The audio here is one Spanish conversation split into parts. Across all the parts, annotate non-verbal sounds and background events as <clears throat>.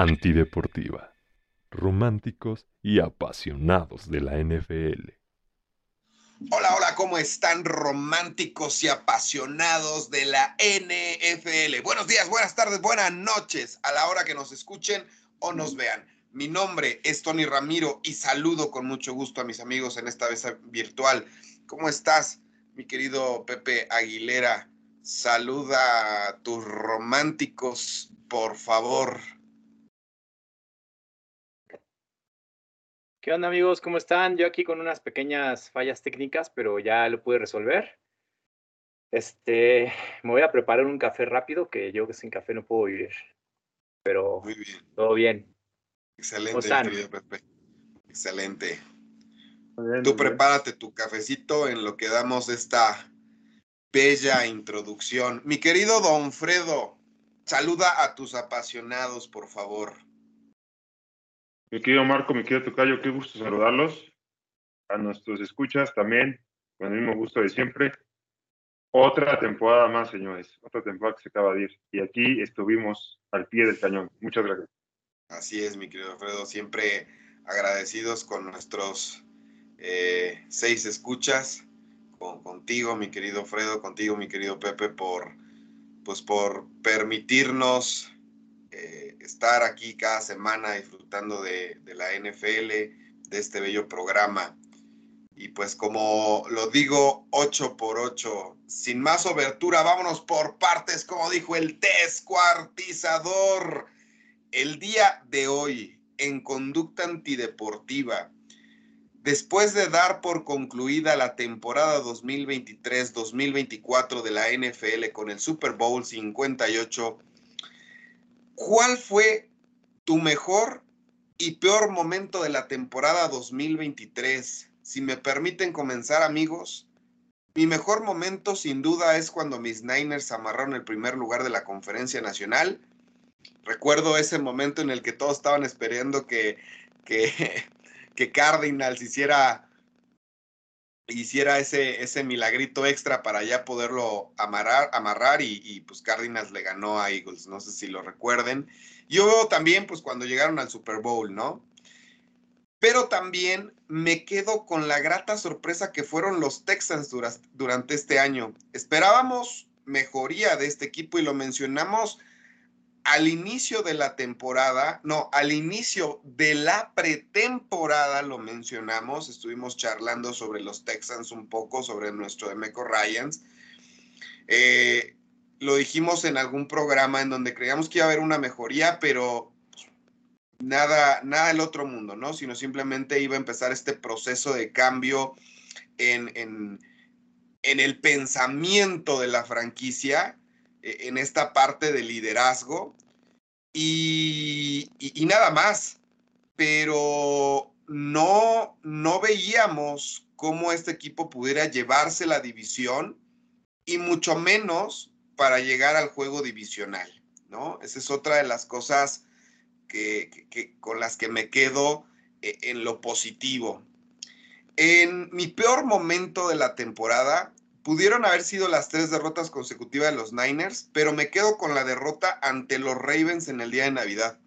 Antideportiva. Románticos y apasionados de la NFL. Hola, hola, ¿cómo están románticos y apasionados de la NFL? Buenos días, buenas tardes, buenas noches a la hora que nos escuchen o nos vean. Mi nombre es Tony Ramiro y saludo con mucho gusto a mis amigos en esta vez virtual. ¿Cómo estás, mi querido Pepe Aguilera? Saluda a tus románticos, por favor. ¿Qué onda amigos? ¿Cómo están? Yo aquí con unas pequeñas fallas técnicas, pero ya lo pude resolver. Este, me voy a preparar un café rápido, que yo que sin café no puedo vivir. Pero Muy bien. todo bien. Excelente, están? mi querido Pepe. Excelente. Bien, Tú bien. prepárate tu cafecito en lo que damos esta bella introducción. Mi querido Don Fredo, saluda a tus apasionados, por favor. Mi querido Marco, mi querido Tocayo, qué gusto saludarlos. A nuestros escuchas también, con el mismo gusto de siempre. Otra temporada más, señores. Otra temporada que se acaba de ir. Y aquí estuvimos al pie del cañón. Muchas gracias. Así es, mi querido Fredo, siempre agradecidos con nuestros eh, seis escuchas, con, contigo, mi querido Fredo, contigo, mi querido Pepe, por, pues por permitirnos eh, estar aquí cada semana disfrutando de, la NFL, de este bello programa. Y pues como lo digo, 8 por 8, sin más obertura, vámonos por partes, como dijo el descuartizador. El día de hoy, en conducta antideportiva, después de dar por concluida la temporada 2023-2024 de la NFL con el Super Bowl 58, ¿cuál fue tu mejor y peor momento de la temporada 2023? Si me permiten comenzar, amigos, mi mejor momento sin duda es cuando mis Niners amarraron el primer lugar de la conferencia nacional. Recuerdo ese momento en el que todos estaban esperando que, que, <laughs> que Cardinals hiciera, hiciera ese, ese milagrito extra para ya poderlo amarrar, amarrar y, pues Cardinals le ganó a Eagles, no sé si lo recuerden. Yo también pues cuando llegaron al Super Bowl, ¿no? Pero también me quedo con la grata sorpresa que fueron los Texans dura, durante este año. Esperábamos mejoría de este equipo y lo mencionamos al inicio de la temporada, no, al inicio de la pretemporada lo mencionamos, estuvimos charlando sobre los Texans un poco, sobre nuestro Demeco Ryans. Eh, lo dijimos en algún programa en donde creíamos que iba a haber una mejoría, pero nada, nada del otro mundo, ¿no? Sino simplemente iba a empezar este proceso de cambio en, el pensamiento de la franquicia en esta parte de liderazgo y, nada más, pero no, no veíamos cómo este equipo pudiera llevarse la división y mucho menos para llegar al juego divisional, ¿no? Esa es otra de las cosas que, con las que me quedo eh, en lo positivo. En mi peor momento de la temporada, Pudieron haber sido las tres derrotas consecutivas de los Niners, pero me quedo con la derrota ante los Ravens en el día de Navidad.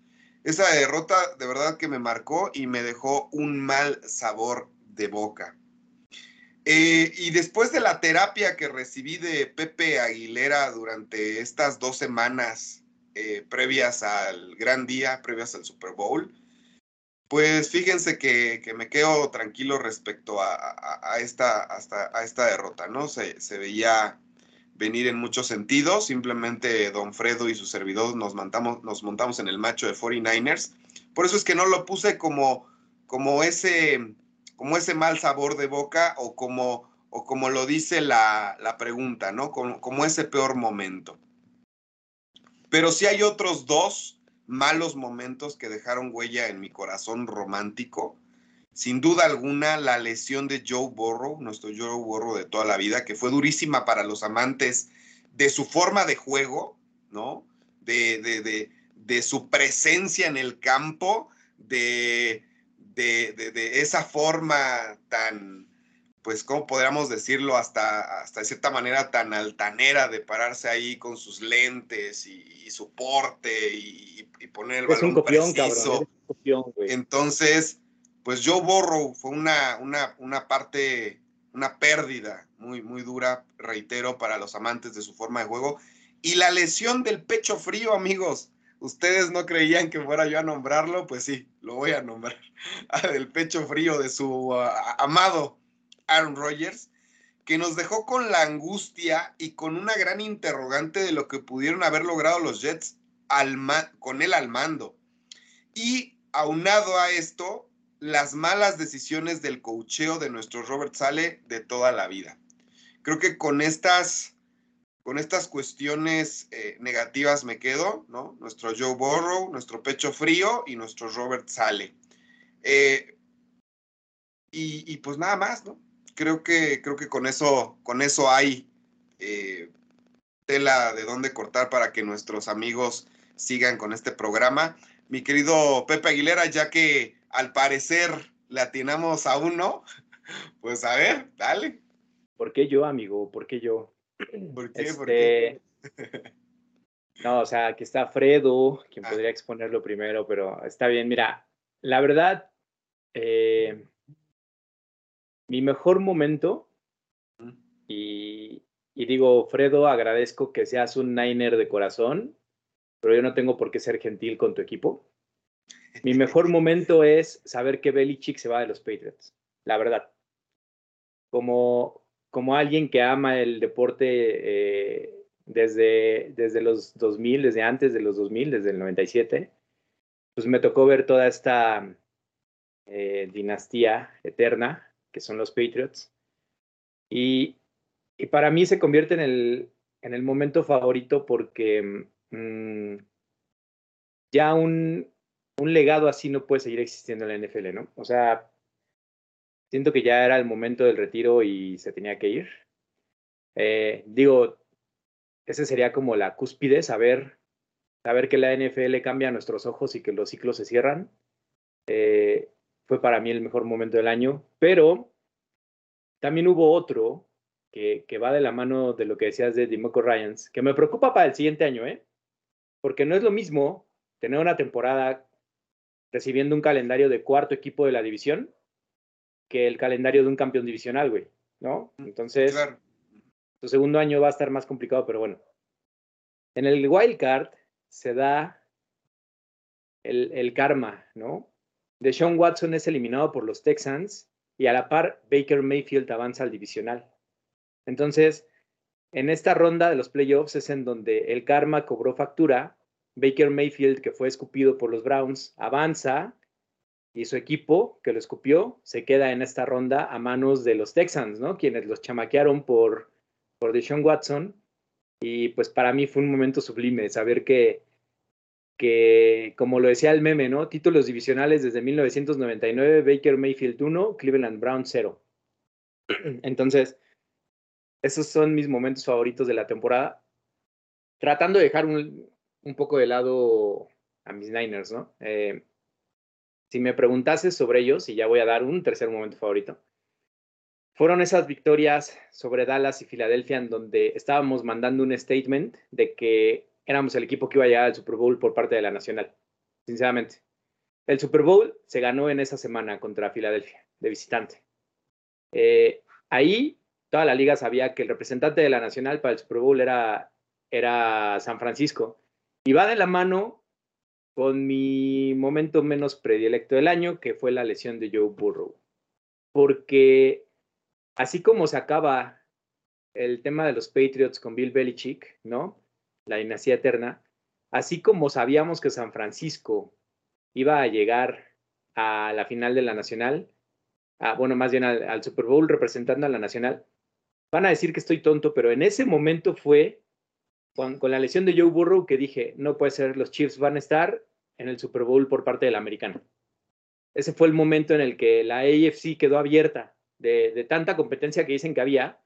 Esa derrota de verdad que me marcó y me dejó un mal sabor de boca. Eh, y después de la terapia que recibí de Pepe Aguilera durante estas dos semanas eh, previas al gran día, previas al Super Bowl, pues fíjense que, que, me quedo tranquilo respecto a, a, esta, hasta, a esta derrota, ¿no? Se, se, veía venir en muchos sentidos, simplemente Don Fredo y su servidor nos montamos, nos montamos en el macho de 49ers, por eso es que no lo puse como, como, ese, como ese mal sabor de boca o como, o como lo dice la, la pregunta, ¿no? Como, como ese peor momento. Pero sí hay otros dos malos momentos que dejaron huella en mi corazón romántico. Sin duda alguna, la lesión de Joe Burrow, nuestro Joe Burrow de toda la vida, que fue durísima para los amantes de su forma de juego, ¿no? De, de, de, de su presencia en el campo, de esa forma tan, pues, ¿cómo podríamos decirlo? Hasta, hasta cierta manera tan altanera de pararse ahí con sus lentes y, su porte y, poner el balón un copión, preciso. Cabrón, Entonces, pues Joe Borrow fue una, una, una parte, una pérdida muy, muy dura, reitero, para los amantes de su forma de juego. Y la lesión del pecho frío, amigos. Ustedes no creían que fuera yo a nombrarlo, pues sí, lo voy a nombrar. <laughs> del pecho frío de su ah, amado Aaron Rodgers, que nos dejó con la angustia y con una gran interrogante de lo que pudieron haber logrado los Jets con él al mando. Y aunado a esto, las malas decisiones del cocheo de nuestro Robert Sale de toda la vida. Creo que con estas, con estas cuestiones eh, negativas me quedo, ¿no? Nuestro Joe Burrow, nuestro pecho frío y nuestro Robert Sale. Eh, y, pues nada más, ¿no? Creo que, creo que con eso, con eso hay eh, tela de dónde cortar para que nuestros amigos sigan con este programa. Mi querido Pepe Aguilera, ya que al parecer le atinamos a uno, <laughs> pues a ver, dale. ¿Por qué yo, amigo? ¿Por qué yo? <clears throat> ¿Por qué? ¿Por qué? Este, no, o sea, aquí está Fredo, quien ah. podría exponerlo primero, pero está bien. Mira, la verdad, eh, mi mejor momento, y, digo, Fredo, agradezco que seas un Niner de corazón, pero yo no tengo por qué ser gentil con tu equipo. Mi mejor <laughs> momento es saber que Belichick se va de los Patriots, la verdad. Como, como alguien que ama el deporte eh, desde, desde los 2000, desde antes de los 2000, desde el 97, pues me tocó ver toda esta eh, dinastía eterna que son los Patriots. Y, para mí se convierte en el, en el momento favorito porque mm, ya un, un, legado así no puede seguir existiendo en la NFL, ¿no? O sea, siento que ya era el momento del retiro y se tenía que ir. Eh, digo, ese sería como la cúspide, saber, saber que la NFL cambia nuestros ojos y que los ciclos se cierran. Eh, fue para mí el mejor momento del año, pero también hubo otro que, que va de la mano de lo que decías de Dimoco Ryans, que me preocupa para el siguiente año, ¿eh? Porque no es lo mismo tener una temporada recibiendo un calendario de cuarto equipo de la división que el calendario de un campeón divisional, güey, ¿no? Entonces, su segundo año va a estar más complicado, pero bueno. En el wild card se da el, el karma, ¿no? Deshaun Watson es eliminado por los Texans y a la par Baker Mayfield avanza al divisional. Entonces, en esta ronda de los playoffs es en donde el karma cobró factura. Baker Mayfield, que fue escupido por los Browns, avanza y su equipo, que lo escupió, se queda en esta ronda a manos de los Texans, ¿no? Quienes los chamaquearon por, por Deshaun Watson. Y pues para mí fue un momento sublime saber que que, como lo decía el meme, ¿no? Títulos divisionales desde 1999, Baker Mayfield 1, Cleveland Brown 0. <clears throat> Entonces, esos son mis momentos favoritos de la temporada. Tratando de dejar un, poco de lado a mis Niners, ¿no? Eh, si me preguntases sobre ellos, y ya voy a dar un tercer momento favorito, fueron esas victorias sobre Dallas y Filadelfia en donde estábamos mandando un statement de que éramos el equipo que iba a llegar al Super Bowl por parte de la Nacional, sinceramente. El Super Bowl se ganó en esa semana contra Filadelfia, de visitante. Eh, ahí toda la liga sabía que el representante de la Nacional para el Super Bowl era, era San Francisco. Y va de la mano con mi momento menos predilecto del año, que fue la lesión de Joe Burrow. Porque así como se acaba el tema de los Patriots con Bill Belichick, ¿no? La dinastía eterna, así como sabíamos que San Francisco iba a llegar a la final de la Nacional, bueno, más bien al, Super Bowl representando a la Nacional, van a decir que estoy tonto, pero en ese momento fue con, la lesión de Joe Burrow que dije, no puede ser, los Chiefs van a estar en el Super Bowl por parte de la americana. Ese fue el momento en el que la AFC quedó abierta de tanta competencia que dicen que había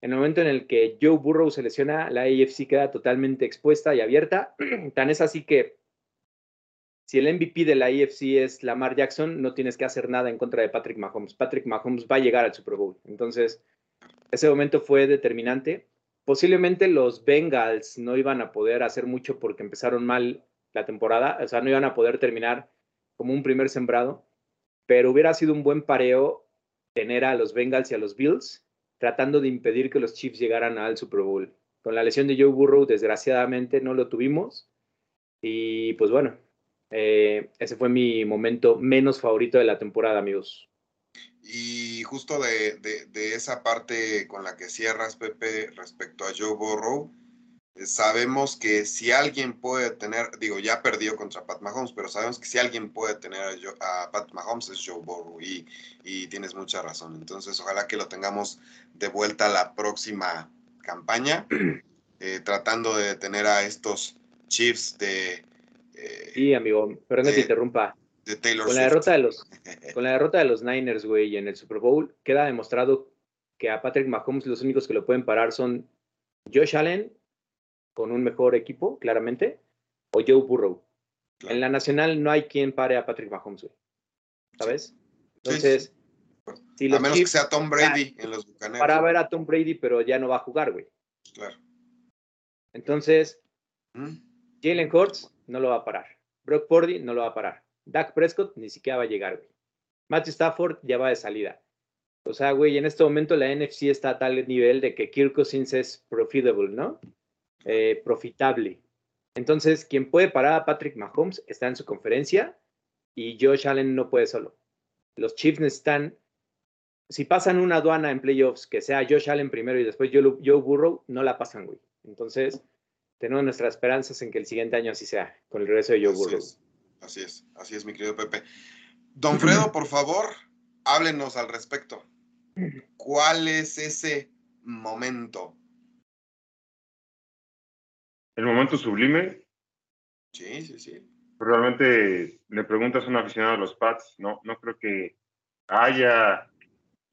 en el momento en el que Joe Burrow se lesiona, la AFC queda totalmente expuesta y abierta. <clears throat> Tan es así que si el MVP de la AFC es Lamar Jackson, no tienes que hacer nada en contra de Patrick Mahomes. Patrick Mahomes va a llegar al Super Bowl. Entonces, ese momento fue determinante. Posiblemente los Bengals no iban a poder hacer mucho porque empezaron mal la temporada, o sea, no iban a poder terminar como un primer sembrado, pero hubiera sido un buen pareo tener a los Bengals y a los Bills tratando de impedir que los Chiefs llegaran al Super Bowl. Con la lesión de Joe Burrow, desgraciadamente, no lo tuvimos. Y pues bueno, eh, ese fue mi momento menos favorito de la temporada, amigos. Y justo de, esa parte con la que cierras, Pepe, respecto a Joe Burrow, sabemos que si alguien puede tener, digo, ya perdió contra Pat Mahomes, pero sabemos que si alguien puede tener a, Pat Mahomes es Joe Burrow y, y, tienes mucha razón. Entonces, ojalá que lo tengamos de vuelta la próxima campaña, <clears throat> eh, tratando de detener a estos Chiefs de... Eh, sí, amigo, perdón que te interrumpa con La derrota de los, <laughs> con la derrota de los Niners, güey, en el Super Bowl, queda demostrado que a Patrick Mahomes los únicos que lo pueden parar son Josh Allen, con un mejor equipo, claramente, o Joe Burrow. En la nacional no hay quien pare a Patrick Mahomes, güey. ¿Sabes? Entonces, Si a menos que sea Tom Brady en los Bucaneros. Para ver a Tom Brady, pero ya no va a jugar, güey. Claro. Entonces, ¿Mm? Jalen Hurts no lo va a parar. Brock Purdy no lo va a parar. Dak Prescott ni siquiera va a llegar, güey. Matthew Stafford ya va de salida. O sea, güey, en este momento la NFC está a tal nivel de que Kirk Cousins es profitable, ¿no? Eh, profitable. Entonces, quien puede parar a Patrick Mahomes está en su conferencia y Josh Allen no puede solo. Los Chiefs necesitan, si pasan una aduana en playoffs, que sea Josh Allen primero y después Joe, Burrow, no la pasan, güey. Entonces, tenemos nuestras esperanzas en que el siguiente año así sea, con el regreso de Joe Burrow. Así es, así es, mi querido Pepe. Don Fredo, por favor, háblenos al respecto. ¿Cuál es ese momento? El momento sublime. Sí, sí, sí. Realmente le preguntas a un aficionado a los Pats, no, no creo que haya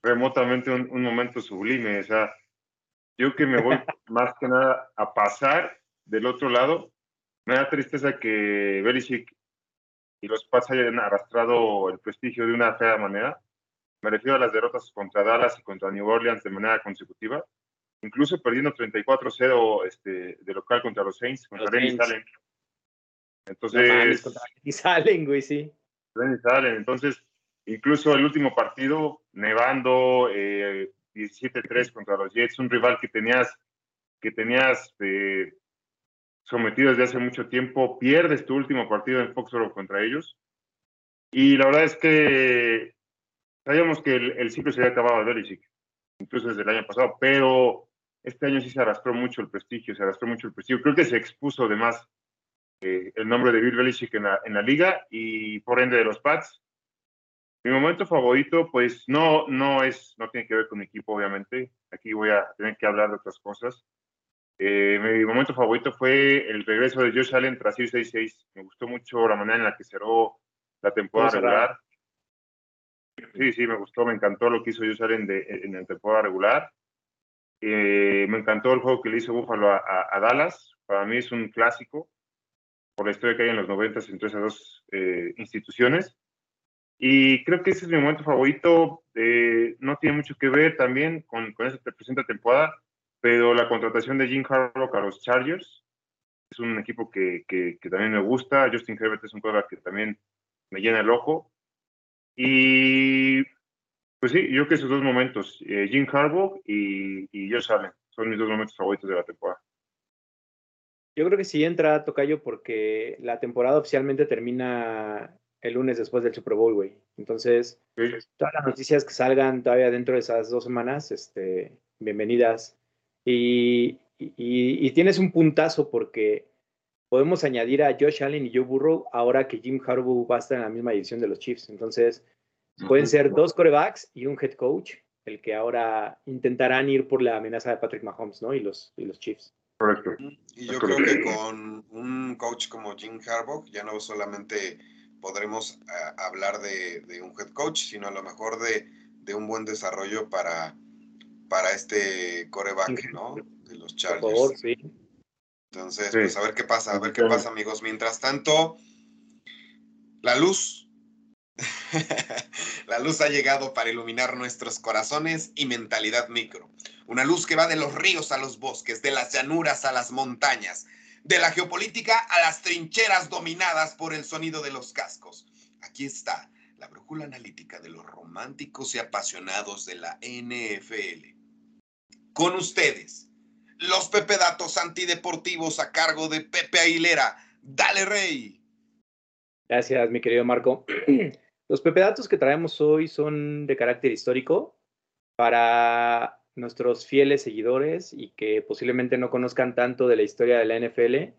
remotamente un, un momento sublime. O sea, yo que me voy <laughs> más que nada a pasar del otro lado, me da tristeza que Belichick y los Pats hayan arrastrado el prestigio de una fea manera. Me refiero a las derrotas contra Dallas y contra New Orleans de manera consecutiva, incluso perdiendo 34-0 este, de local contra los Saints, contra Dennis Allen. Entonces. contra Dennis Allen, güey, sí. Allen. Entonces, incluso el último partido, nevando, eh, 17-3 contra los Jets, un rival que tenías, que tenías eh, sometido desde hace mucho tiempo, pierdes tu último partido en Foxborough contra ellos. Y la verdad es que sabíamos que el, ciclo se había acabado de Belichick, incluso desde el año pasado, pero este año sí se arrastró mucho el prestigio, se arrastró mucho el prestigio. Creo que se expuso además eh, el nombre de Bill Belichick en la, en la liga y por ende de los Pats. Mi momento favorito, pues no, no es, no tiene que ver con mi equipo, obviamente. Aquí voy a tener que hablar de otras cosas. Eh, mi momento favorito fue el regreso de Josh Allen tras ir 6-6. Me gustó mucho la manera en la que cerró la temporada regular. Sí, sí, me gustó, me encantó lo que hizo Josh Allen en la temporada regular. Eh, me encantó el juego que le hizo Buffalo a, Dallas. Para mí es un clásico por la historia que hay en los 90 entre esas dos eh, instituciones. Y creo que ese es mi momento favorito. no tiene mucho que ver también con, con esa presente temporada pero la contratación de Jim Harbaugh a los Chargers es un equipo que, que, también me gusta. Justin Herbert es un jugador que también me llena el ojo. Y pues sí, yo creo que esos dos momentos, eh, Jim Harbaugh y, y Josh Allen, son mis dos momentos favoritos de la temporada. Yo creo que sí entra Tocayo porque la temporada oficialmente termina el lunes después del Super Bowl, güey. Entonces, todas las noticias que salgan todavía dentro de esas dos semanas, este, bienvenidas. Y, tienes un puntazo porque podemos añadir a Josh Allen y Joe Burrow ahora que Jim Harbaugh va a estar en la misma edición de los Chiefs. Entonces, pueden ser dos corebacks y un head coach, el que ahora intentarán ir por la amenaza de Patrick Mahomes, ¿no? Y los, y los Chiefs. Correcto. Y yo creo que con un coach como Jim Harbaugh ya no solamente podremos eh, hablar de, de, un head coach, sino a lo mejor de, de un buen desarrollo para para este coreback, ¿no? De los Chargers. Por favor, sí. Entonces, pues a ver qué pasa, a ver qué pasa, amigos. Mientras tanto, La luz. <laughs> la luz ha llegado para iluminar nuestros corazones y mentalidad micro. Una luz que va de los ríos a los bosques, de las llanuras a las montañas, de la geopolítica a las trincheras dominadas por el sonido de los cascos. Aquí está la brújula analítica de los románticos y apasionados de la NFL. Con ustedes, los Pepe Datos antideportivos a cargo de Pepe Aguilera. Dale, Rey. Gracias, mi querido Marco. <clears throat> Los Pepe Datos que traemos hoy son de carácter histórico para nuestros fieles seguidores y que posiblemente no conozcan tanto de la historia de la NFL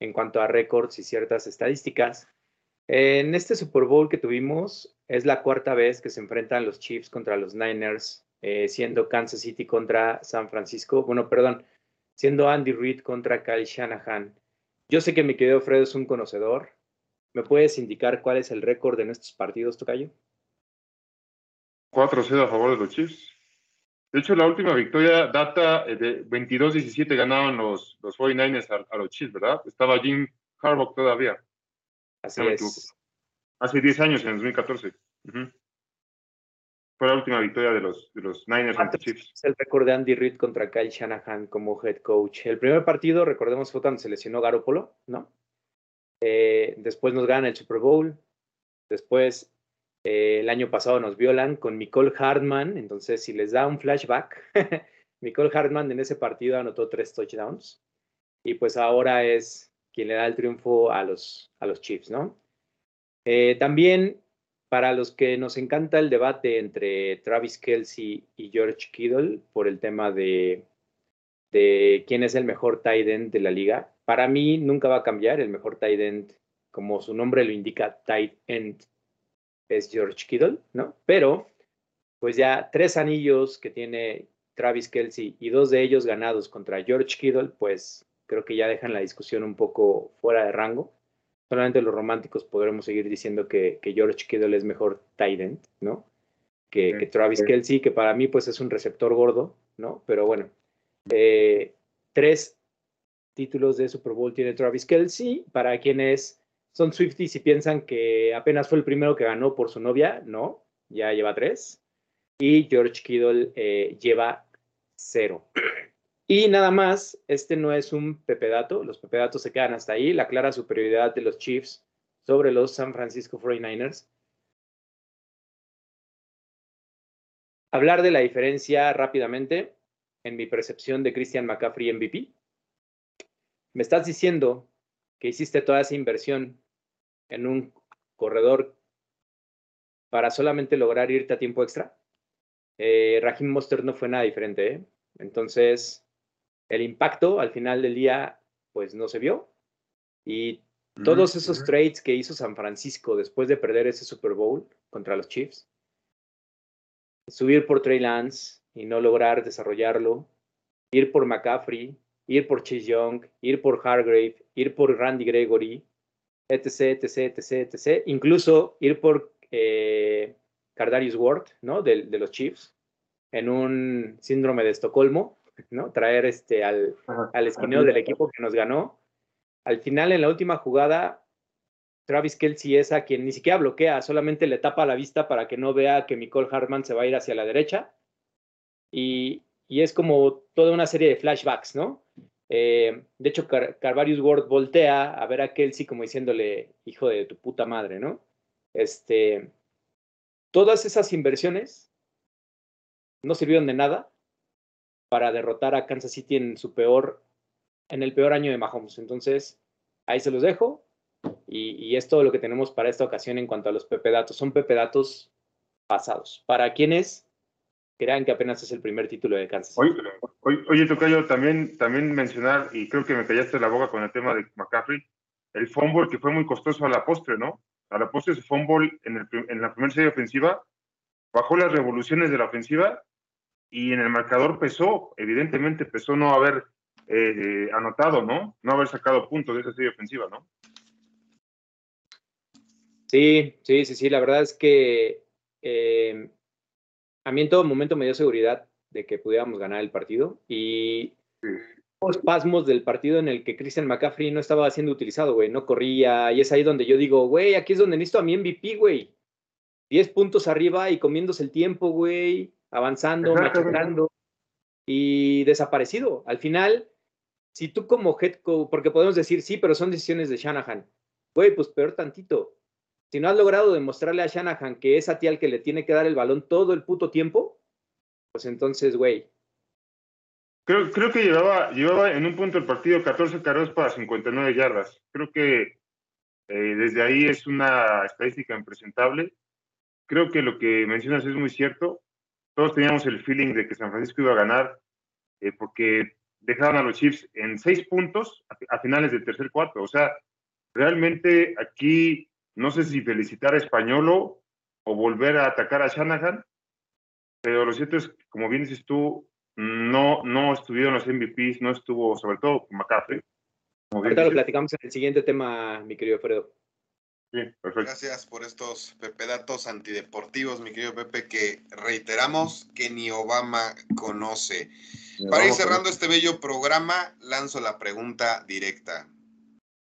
en cuanto a récords y ciertas estadísticas. En este Super Bowl que tuvimos es la cuarta vez que se enfrentan los Chiefs contra los Niners, eh, siendo Kansas City contra San Francisco. Bueno, perdón, siendo Andy Reid contra Kyle Shanahan. Yo sé que mi querido Fred es un conocedor. ¿Me puedes indicar cuál es el récord en estos partidos, Tocayo? 4-0 a favor de los Chiefs. De hecho, la última victoria data eh, de 22-17 ganaban los, los 49ers a, los Chiefs, ¿verdad? Estaba Jim Harbaugh todavía. Así es. Hace 10 años, en 2014. Fue la última victoria de los, de los Niners ante Chiefs. Es el récord de Andy Reid contra Kyle Shanahan como head coach. El primer partido, recordemos, fue cuando se lesionó Garoppolo, ¿no? Eh, después nos gana el Super Bowl. Después, eh, el año pasado nos violan con Nicole Hartman. Entonces, si les da un flashback, <laughs> Nicole Hartman en ese partido anotó tres touchdowns. Y pues ahora es quien le da el triunfo a los, a los Chiefs, ¿no? Eh, también para los que nos encanta el debate entre Travis Kelsey y George Kittle por el tema de, de quién es el mejor tight end de la liga, para mí nunca va a cambiar. El mejor tight end, como su nombre lo indica, tight end, es George Kittle, ¿no? Pero, pues ya tres anillos que tiene Travis Kelsey y dos de ellos ganados contra George Kittle, pues creo que ya dejan la discusión un poco fuera de rango solamente los románticos podremos seguir diciendo que, George Kittle es mejor tight end, ¿no? Que, Travis Kelsey, que para mí pues es un receptor gordo, ¿no? Pero bueno, eh, tres títulos de Super Bowl tiene Travis Kelsey. Para quienes son Swifties y piensan que apenas fue el primero que ganó por su novia, no, ya lleva tres. Y George Kittle eh, lleva cero. Y nada más, este no es un pepedato, los pepedatos se quedan hasta ahí, la clara superioridad de los Chiefs sobre los San Francisco 49ers. Hablar de la diferencia rápidamente en mi percepción de Christian McCaffrey MVP. Me estás diciendo que hiciste toda esa inversión en un corredor para solamente lograr irte a tiempo extra. Eh, Raheem Mostert no fue nada diferente. ¿eh? Entonces, el impacto al final del día, pues no se vio. Y todos esos trades que hizo San Francisco después de perder ese Super Bowl contra los Chiefs, subir por Trey Lance y no lograr desarrollarlo, ir por McCaffrey, ir por Chase Young, ir por Hargrave, ir por Randy Gregory, etc., etc., etc., etc., incluso ir por eh, Cardarius Ward, ¿no? De, de los Chiefs, en un síndrome de Estocolmo, ¿no? Traer este al, al esquinero del equipo que nos ganó. Al final, en la última jugada, Travis Kelsey es a quien ni siquiera bloquea, solamente le tapa la vista para que no vea que Nicole Hartman se va a ir hacia la derecha. Y, y es como toda una serie de flashbacks, ¿no? Eh, de hecho, Carvarius Ward voltea a ver a Kelsey como diciéndole, hijo de tu puta madre, ¿no? Este, todas esas inversiones no sirvieron de nada para derrotar a Kansas City en su peor, en el peor año de Mahomes. Entonces, ahí se los dejo. Y, es todo lo que tenemos para esta ocasión en cuanto a los Pepe Datos. Son Pepe Datos pasados. Para quienes crean que apenas es el primer título de Kansas City. Oye, oye, Tocayo, también, también mencionar, y creo que me callaste la boca con el tema de McCaffrey, el fumble que fue muy costoso a la postre, ¿no? A la postre ese fumble en, el, en la primera serie ofensiva bajó las revoluciones de la ofensiva y en el marcador pesó, evidentemente pesó no haber eh, anotado, ¿no? No haber sacado puntos de esa serie ofensiva, ¿no? Sí, sí, sí, sí, la verdad es que eh, a mí en todo momento me dio seguridad de que pudiéramos ganar el partido y espasmos del partido en el que Christian McCaffrey no estaba siendo utilizado, güey, no corría, y es ahí donde yo digo, güey, aquí es donde necesito a mi MVP, güey. 10 puntos arriba y comiéndose el tiempo, güey, avanzando, machacando y desaparecido. Al final, si tú como head coach, porque podemos decir, sí, pero son decisiones de Shanahan, güey, pues peor tantito. Si no has logrado demostrarle a Shanahan que es a ti al que le tiene que dar el balón todo el puto tiempo, pues entonces, güey, Creo, creo que llevaba, llevaba en un punto el partido 14 carreras para 59 yardas. Creo que eh, desde ahí es una estadística impresentable. Creo que lo que mencionas es muy cierto. Todos teníamos el feeling de que San Francisco iba a ganar eh, porque dejaron a los Chiefs en seis puntos a, a finales del tercer cuarto. O sea, realmente aquí no sé si felicitar a Españolo o volver a atacar a Shanahan, pero lo cierto es que, como bien dices tú, no, no estuvieron los MVPs, no estuvo, sobre todo McCaffrey. ahorita lo platicamos en el siguiente tema, mi querido Fredo. Sí, perfecto. Gracias por estos Pepe datos antideportivos, mi querido Pepe, que reiteramos que ni Obama conoce. Para ir cerrando este bello programa, lanzo la pregunta directa.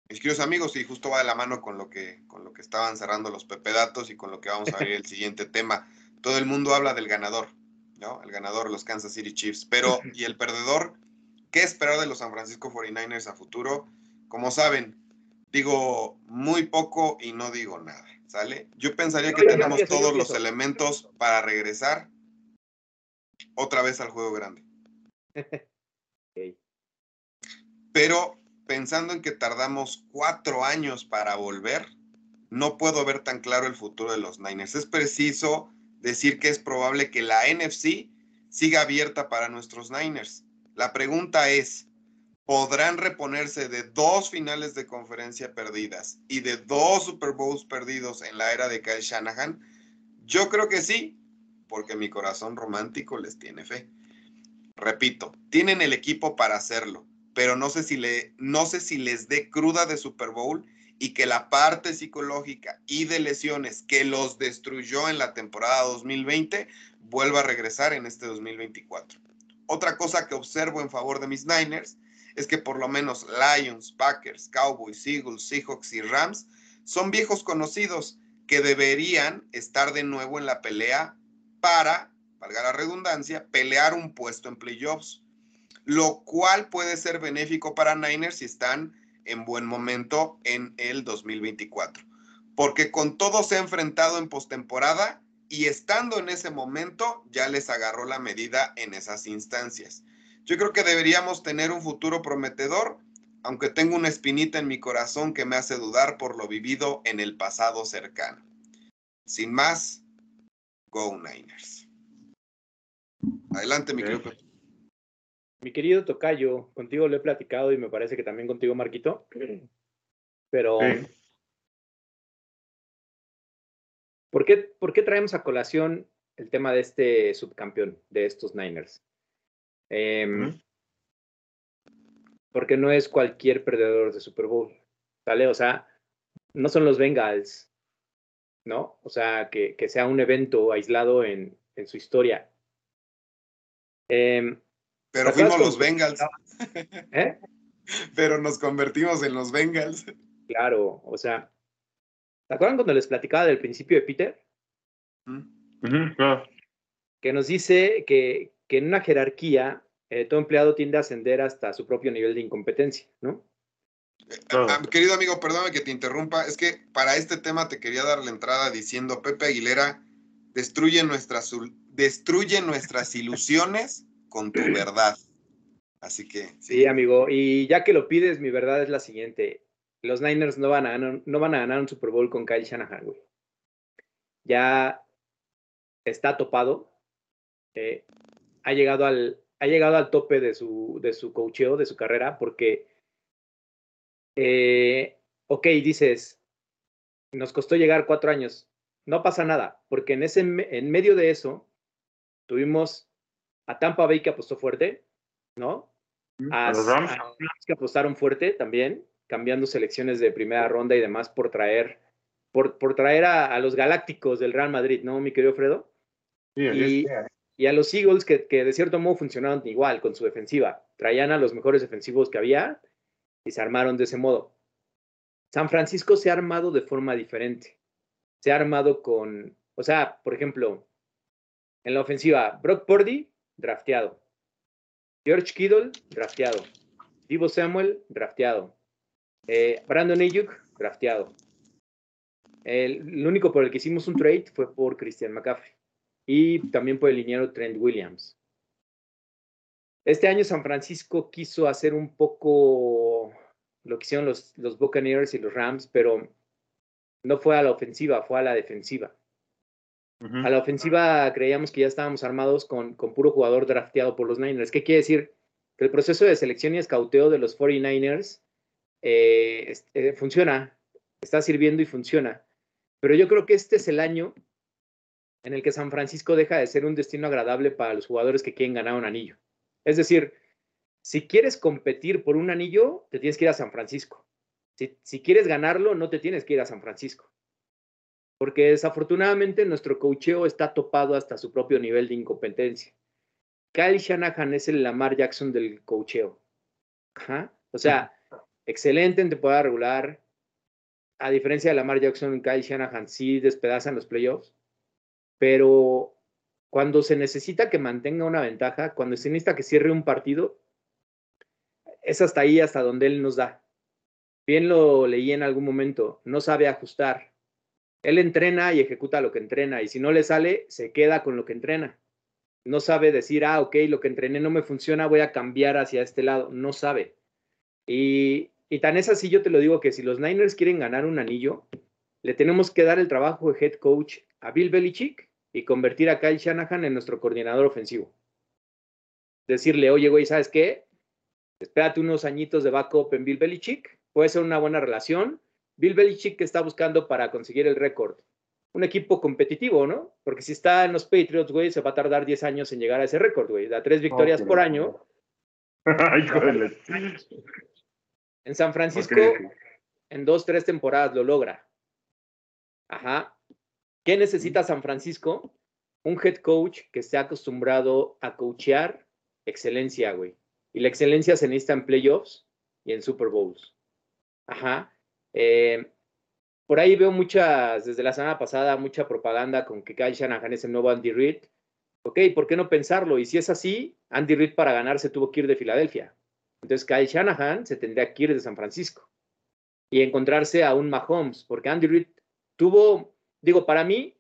Mis queridos amigos, y justo va de la mano con lo que, con lo que estaban cerrando los Pepe Datos y con lo que vamos a ver el siguiente tema. Todo el mundo habla del ganador, ¿no? El ganador, los Kansas City Chiefs. Pero, <laughs> ¿y el perdedor? ¿Qué esperar de los San Francisco 49ers a futuro? Como saben, digo muy poco y no digo nada, ¿sale? Yo pensaría que tenemos todos los elementos para regresar otra vez al juego grande. <laughs> Pero pensando en que tardamos cuatro años para volver, no puedo ver tan claro el futuro de los Niners. Es preciso decir que es probable que la NFC siga abierta para nuestros Niners. La pregunta es, ¿podrán reponerse de dos finales de conferencia perdidas y de dos Super Bowls perdidos en la era de Kyle Shanahan? Yo creo que sí, porque mi corazón romántico les tiene fe. Repito, tienen el equipo para hacerlo, pero no sé si, le, no sé si les dé cruda de Super Bowl y que la parte psicológica y de lesiones que los destruyó en la temporada 2020 vuelva a regresar en este 2024. Otra cosa que observo en favor de mis Niners es que por lo menos Lions, Packers, Cowboys, Eagles, Seahawks y Rams son viejos conocidos que deberían estar de nuevo en la pelea para, valga la redundancia, pelear un puesto en playoffs, lo cual puede ser benéfico para Niners si están en buen momento en el 2024. Porque con todo se ha enfrentado en postemporada y estando en ese momento ya les agarró la medida en esas instancias. Yo creo que deberíamos tener un futuro prometedor, aunque tengo una espinita en mi corazón que me hace dudar por lo vivido en el pasado cercano. Sin más, Go Niners. Adelante, mi. Mi querido Tocayo, contigo lo he platicado y me parece que también contigo, Marquito. <clears throat> Pero, Sí. ¿por, qué, ¿por qué traemos a colación el tema de este subcampeón, de estos Niners? Em. Porque no es cualquier perdedor de Super Bowl, ¿sale? O sea, no son los Bengals, ¿no? O sea, que, que sea un evento aislado en, en su historia. Em, Pero ¿Te acuerdas fuimos los Bengals, ¿eh? <laughs> pero nos convertimos en los Bengals. Claro, o sea, ¿te acuerdan cuando les platicaba del principio de Peter? Claro. Que nos dice que, que en una jerarquía eh, todo empleado tiende a ascender hasta su propio nivel de incompetencia, ¿no? Claro. Ah, querido amigo, perdóname que te interrumpa. Es que para este tema te quería dar la entrada diciendo Pepe Aguilera destruye nuestras destruye nuestras ilusiones con tu verdad. Así que Sí, amigo, y ya que lo pides, mi verdad es la siguiente. Los Niners no van a van a ganar un Super Bowl con Kyle Shanahan, güey. Ya está topado. eh, ha, llegado al, ha llegado al tope de su, de su coacheo, de su carrera, porque, eh, ok, dices, nos costó llegar cuatro años. No pasa nada, porque en, ese, en medio de eso tuvimos a Tampa Bay que apostó fuerte, ¿no? A los Rams. a los Rams que apostaron fuerte también, cambiando selecciones de primera ronda y demás por traer, por, por traer a, a los galácticos del Real Madrid, ¿no, mi querido Fredo? Sí, Y, y a los Eagles que, que de cierto modo funcionaron igual con su defensiva. Traían a los mejores defensivos que había y se armaron de ese modo. San Francisco se ha armado de forma diferente. Se ha armado con, o sea, por ejemplo, en la ofensiva, Brock Purdy, drafteado. George Kittle, drafteado. Divo Samuel, drafteado. Eh, Brandon Ayuk, drafteado. El, único por el que hicimos un trade fue por Christian McCaffrey y también por el liniero Trent Williams. Este año San Francisco quiso hacer un poco lo que hicieron los, los Buccaneers y los Rams, pero no fue a la ofensiva, fue a la defensiva. A la ofensiva creíamos que ya estábamos armados con, con, puro jugador drafteado por los Niners. ¿Qué quiere decir? Que el proceso de selección y escauteo de los 49ers eh, eh, funciona, está sirviendo y funciona. Pero yo creo que este es el año en el que San Francisco deja de ser un destino agradable para los jugadores que quieren ganar un anillo. Es decir, si quieres competir por un anillo, te tienes que ir a San Francisco. Si, si quieres ganarlo, no te tienes que ir a San Francisco. Porque desafortunadamente nuestro cocheo está topado hasta su propio nivel de incompetencia. Kyle Shanahan es el Lamar Jackson del cocheo. O sea, <laughs> excelente en temporada regular. A diferencia de Lamar Jackson, Kyle Shanahan sí despedazan los playoffs. Pero cuando se necesita que mantenga una ventaja, cuando se necesita que cierre un partido, es hasta ahí, hasta donde él nos da. Bien lo leí en algún momento, no sabe ajustar. Él entrena y ejecuta lo que entrena y si no le sale, se queda con lo que entrena. No sabe decir, ah, ok, lo que entrené no me funciona, voy a cambiar hacia este lado. No sabe. Y, y tan es así, yo te lo digo, que si los Niners quieren ganar un anillo, le tenemos que dar el trabajo de head coach a Bill Belichick y convertir a Kyle Shanahan en nuestro coordinador ofensivo. Decirle, oye, güey, ¿sabes qué? espérate unos añitos de backup en Bill Belichick, puede ser una buena relación. Bill Belichick que está buscando para conseguir el récord. Un equipo competitivo, ¿no? Porque si está en los Patriots, güey, se va a tardar 10 años en llegar a ese récord, güey. Da tres victorias por año. <laughs> en San Francisco, en dos, tres temporadas lo logra. Ajá. ¿Qué necesita San Francisco? Un head coach que esté acostumbrado a coachear excelencia, güey. Y la excelencia se necesita en playoffs y en Super Bowls. Ajá. Eh, por ahí veo muchas, desde la semana pasada, mucha propaganda con que Kyle Shanahan es el nuevo Andy Reid. Ok, ¿por qué no pensarlo? Y si es así, Andy Reid para ganar se tuvo que ir de Filadelfia. Entonces Kyle Shanahan se tendría que ir de San Francisco y encontrarse a un Mahomes, porque Andy Reid tuvo, digo, para mí,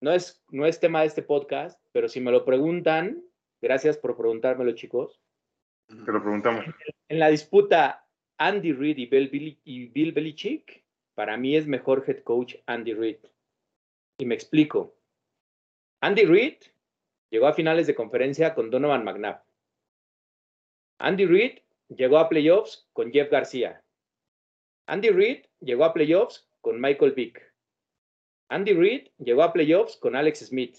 no es, no es tema de este podcast, pero si me lo preguntan, gracias por preguntármelo, chicos. Te lo preguntamos. En la disputa Andy Reid y Bill, y Bill Belichick, para mí es mejor head coach Andy Reid. Y me explico. Andy Reid llegó a finales de conferencia con Donovan McNabb. Andy Reid llegó a playoffs con Jeff García. Andy Reid llegó a playoffs con Michael Vick. Andy Reid llegó a playoffs con Alex Smith.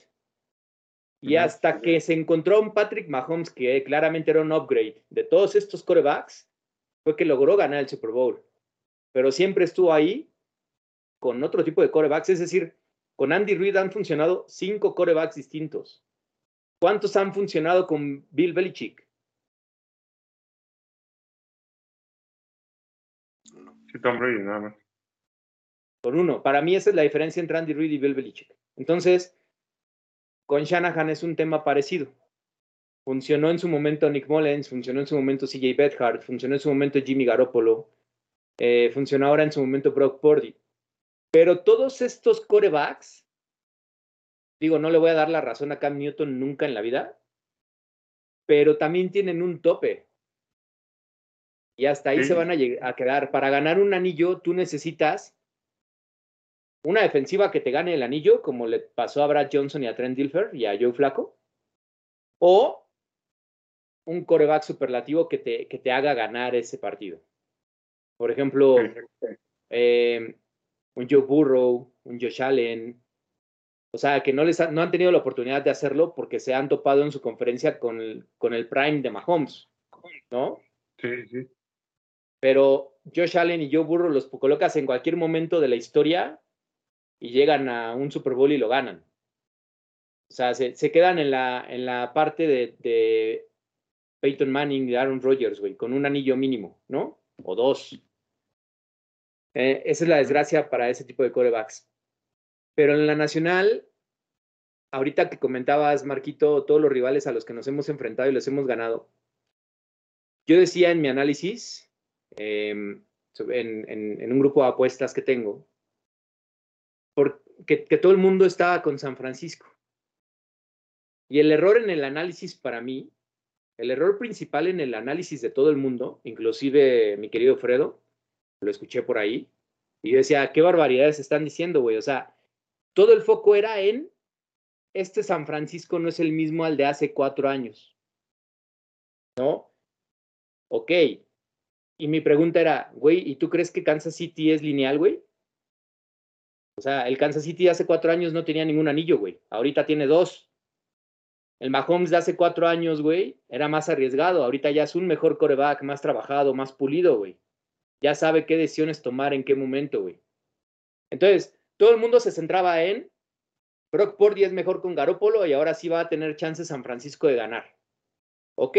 Y hasta que se encontró un Patrick Mahomes que claramente era un upgrade de todos estos corebacks, fue que logró ganar el Super Bowl. Pero siempre estuvo ahí con otro tipo de corebacks. Es decir, con Andy Reid han funcionado cinco corebacks distintos. ¿Cuántos han funcionado con Bill Belichick? Sí, Tom Brady, nada más. Con uno. Para mí esa es la diferencia entre Andy Reid y Bill Belichick. Entonces, con Shanahan es un tema parecido. Funcionó en su momento Nick Mullens, funcionó en su momento CJ Bethard, funcionó en su momento Jimmy Garoppolo, eh, funcionó ahora en su momento Brock Purdy. Pero todos estos corebacks, digo, no le voy a dar la razón a Cam Newton nunca en la vida, pero también tienen un tope. Y hasta ahí se van a, a quedar. Para ganar un anillo, tú necesitas una defensiva que te gane el anillo, como le pasó a Brad Johnson y a Trent Dilfer y a Joe Flaco, o un coreback superlativo que te, que te haga ganar ese partido. Por ejemplo, eh, un Joe Burrow, un Josh Allen, o sea, que no, les no han tenido la oportunidad de hacerlo porque se han topado en su conferencia con el, con el prime de Mahomes, ¿no? Sí, sí. Pero Josh Allen y Joe Burrow los colocas en cualquier momento de la historia y llegan a un Super Bowl y lo ganan. O sea, se, se quedan en la, en la parte de, de Peyton Manning, de Aaron Rodgers, güey, con un anillo mínimo, ¿no? O dos. Eh, esa es la desgracia para ese tipo de corebacks. Pero en la nacional, ahorita que comentabas, Marquito, todos los rivales a los que nos hemos enfrentado y los hemos ganado, yo decía en mi análisis, em, en, un grupo de apuestas que tengo, que todo el mundo estaba con San Francisco. Y el error en el análisis para mí, el error principal en el análisis de todo el mundo, inclusive mi querido Fredo, lo escuché por ahí, y yo decía, qué barbaridades están diciendo, güey. O sea, todo el foco era en, este San Francisco no es el mismo al de hace cuatro años. ¿No? Ok. Y mi pregunta era, güey, ¿y tú crees que Kansas City es lineal, güey? O sea, el Kansas City hace cuatro años no tenía ningún anillo, güey. Ahorita tiene dos. El Mahomes de hace cuatro años, güey, era más arriesgado. Ahorita ya es un mejor coreback, más trabajado, más pulido, güey. Ya sabe qué decisiones tomar en qué momento, güey. Entonces, todo el mundo se centraba en Brock Purdy es mejor con Garópolo y ahora sí va a tener chances San Francisco de ganar. Ok.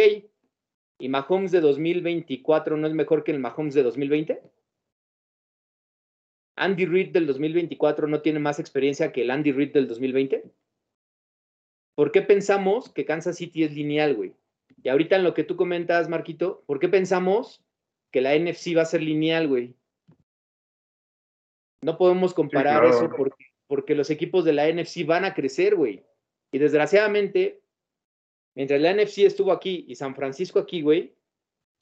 ¿Y Mahomes de 2024 no es mejor que el Mahomes de 2020? ¿Andy Reid del 2024 no tiene más experiencia que el Andy Reid del 2020? ¿Por qué pensamos que Kansas City es lineal, güey? Y ahorita en lo que tú comentas, Marquito, ¿por qué pensamos que la NFC va a ser lineal, güey? No podemos comparar sí, claro. eso porque, porque los equipos de la NFC van a crecer, güey. Y desgraciadamente, mientras la NFC estuvo aquí y San Francisco aquí, güey,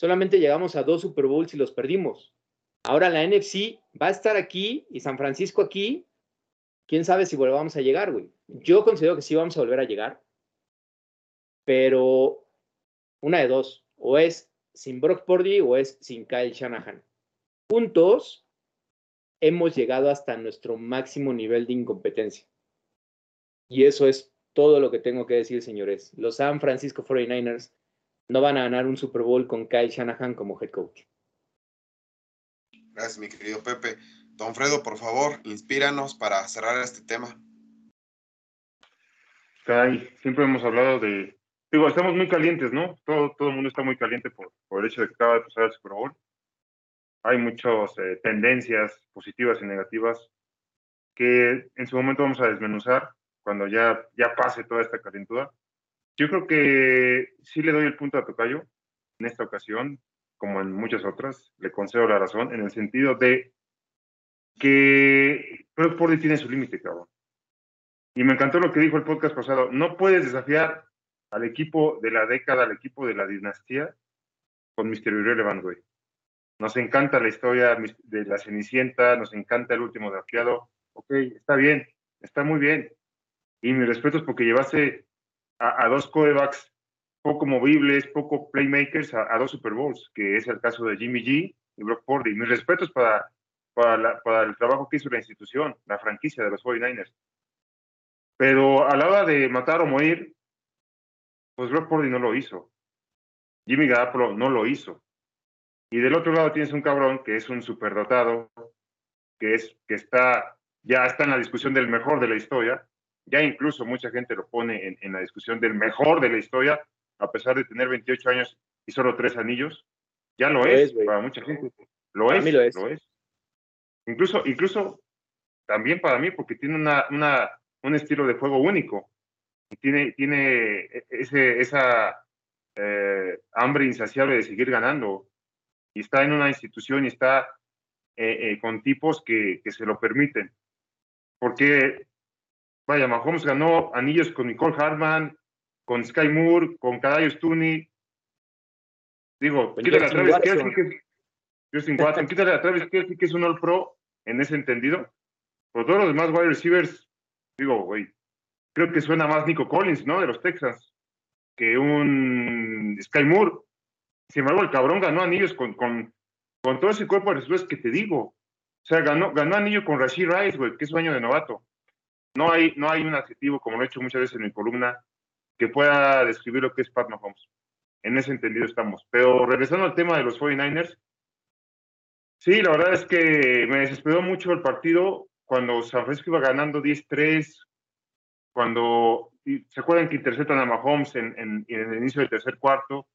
solamente llegamos a dos Super Bowls y los perdimos. Ahora la NFC va a estar aquí y San Francisco aquí. Quién sabe si volvamos a llegar, güey. Yo considero que sí vamos a volver a llegar. Pero una de dos. O es sin Brock Purdy o es sin Kyle Shanahan. Juntos hemos llegado hasta nuestro máximo nivel de incompetencia. Y eso es todo lo que tengo que decir, señores. Los San Francisco 49ers no van a ganar un Super Bowl con Kyle Shanahan como head coach. Gracias, mi querido Pepe. Don Fredo, por favor, inspíranos para cerrar este tema. Caray, siempre hemos hablado de. Digo, estamos muy calientes, ¿no? Todo, todo el mundo está muy caliente por, por el hecho de que acaba de pasar el Super Bowl. Hay muchas eh, tendencias positivas y negativas que en su momento vamos a desmenuzar cuando ya, ya pase toda esta calentura. Yo creo que sí le doy el punto a Tocayo en esta ocasión, como en muchas otras, le concedo la razón, en el sentido de que Brock Purdy tiene su límite, cabrón. Y me encantó lo que dijo el podcast pasado. No puedes desafiar al equipo de la década, al equipo de la dinastía, con Mr. Irrelevant, güey. Nos encanta la historia de la Cenicienta, nos encanta el último drafteado. Ok, está bien, está muy bien. Y mi respeto es porque llevaste a, a dos corebacks poco movibles, poco playmakers a, a, dos Super Bowls, que es el caso de Jimmy G y Brock Purdy. Mis respetos para, para, la, para el trabajo que hizo la institución, la franquicia de los 49ers. Pero a la hora de matar o morir, pues Brock Purdy no lo hizo. Jimmy Garoppolo no lo hizo. Y del otro lado tienes un cabrón que es un superdotado, que, es, que está, ya está en la discusión del mejor de la historia. Ya incluso mucha gente lo pone en, en la discusión del mejor de la historia, a pesar de tener 28 años y solo tres anillos. Ya lo, lo es, es para mucha gente. Lo es, lo es, lo es. Incluso, incluso también para mí, porque tiene una, una, un estilo de juego único. Tiene, tiene ese, esa eh, hambre insaciable de seguir ganando. Y está en una institución y está eh, eh, con tipos que, que, se lo permiten. Porque, vaya, Mahomes ganó anillos con Nicole Hartman, con Sky Moore, con Kadarius Tooney. Digo, quítale a Travis Kelsey, que, Justin Watson, quítale a Travis Kelsey, que es un All Pro en ese entendido. Por todos los demás wide receivers, digo, güey, creo que suena más Nico Collins, ¿no? De los Texans, que un Sky Moore. Sin embargo, el cabrón ganó anillos con, con, todo ese cuerpo de receivers que te digo. O sea, ganó, ganó anillo con Rashid Rice, güey, que es su año de novato. No hay, no hay un adjetivo, como lo he hecho muchas veces en mi columna, que pueda describir lo que es Pat Mahomes. En ese entendido estamos. Pero regresando al tema de los 49ers, sí, la verdad es que me desesperó mucho el partido cuando San Francisco iba ganando 10-3, cuando se acuerdan que interceptan a Mahomes en, en, en, el inicio del tercer cuarto.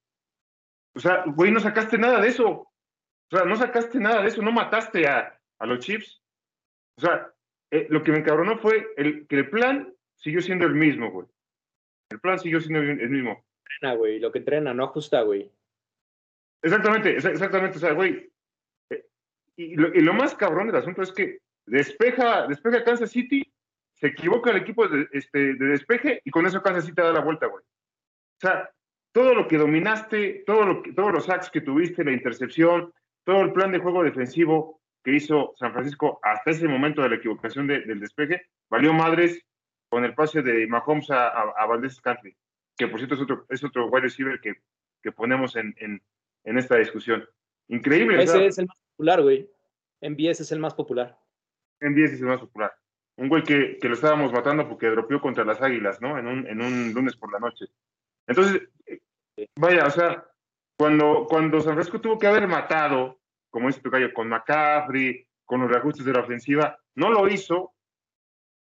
O sea, güey, no sacaste nada de eso. O sea, no sacaste nada de eso, no mataste a, a los Chiefs. O sea, eh, lo que me encabronó fue el, que el plan siguió siendo el mismo, güey. El plan siguió siendo el mismo. Entrena, güey, lo que entrena, no ajusta, güey. Exactamente, exactamente, o sea, güey. Y, lo, y, lo, más cabrón del asunto es que despeja, despeja Kansas City, se equivoca el equipo de, este, de despeje y con eso Kansas City da la vuelta, güey. O sea, todo lo que dominaste, todo lo que, todos los sacks que tuviste, la intercepción, todo el plan de juego defensivo que hizo San Francisco hasta ese momento de la equivocación de, del despeje, valió madres con el pase de Mahomes a, a, a Valdez Scantling, que por cierto es otro, es otro wide receiver que, que ponemos en, en, en, esta discusión. Increíble. Ese es el más popular, güey. MBS es el más popular. MBS es el más popular. Un güey que, que lo estábamos matando porque dropeó contra las águilas, ¿no? En un, en un lunes por la noche. Entonces, vaya, o sea, cuando, cuando San Francisco tuvo que haber matado como dice Tocayo, con McCaffrey, con los reajustes de la ofensiva, no lo hizo.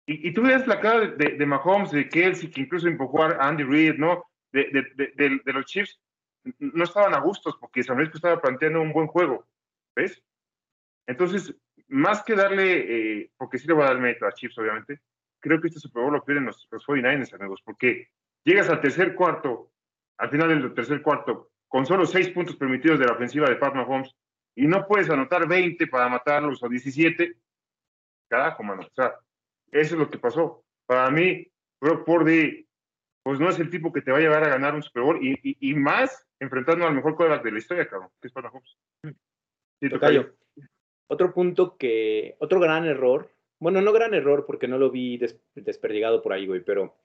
Y, tú ves la cara de, de, Mahomes, de Kelsey, que incluso empujó a Andy Reid, ¿no? De, de, los Chiefs, no estaban a gustos porque San Francisco estaba planteando un buen juego, ¿ves? Entonces, más que darle, eh, porque sí le voy a dar mérito a Chiefs, obviamente, creo que este Super Bowl lo pierden los, los 49ers, amigos, porque llegas al tercer cuarto, al final del tercer cuarto, con solo seis puntos permitidos de la ofensiva de Pat Mahomes, y no puedes anotar 20 para matarlos o 17, carajo, mano. O sea, eso es lo que pasó. Para mí, Brock Purdy, pues no es el tipo que te va a llevar a ganar un Super Bowl y, y, y más enfrentando al mejor quarterback de la historia, cabrón, que es para Mahomes. Sí, tocayo. Otro punto que, otro gran error, bueno, no gran error porque no lo vi des, desperdigado por ahí, güey, pero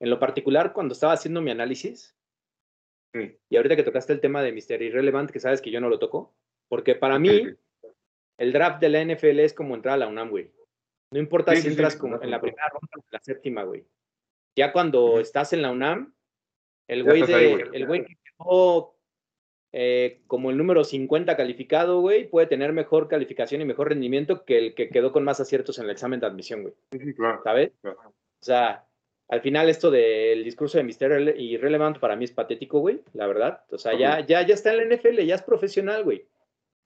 en lo particular, cuando estaba haciendo mi análisis, y ahorita que tocaste el tema de Mister Irrelevant, que sabes que yo no lo toco, porque para mí, el draft de la NFL es como entrar a la UNAM, güey. No importa sí, si entras sí, como en la primera ronda o en la séptima, güey. Ya cuando uh -huh. estás en la UNAM, el güey de, el güey que quedó eh, como el número 50 calificado, güey, puede tener mejor calificación y mejor rendimiento que el que quedó con más aciertos en el examen de admisión, güey. Sí, claro, ¿Sabes? Claro. O sea, al final esto del discurso de Mister Irrelevant para mí es patético, güey, la verdad. O sea, ya, ya, ya está en la NFL, ya es profesional, güey.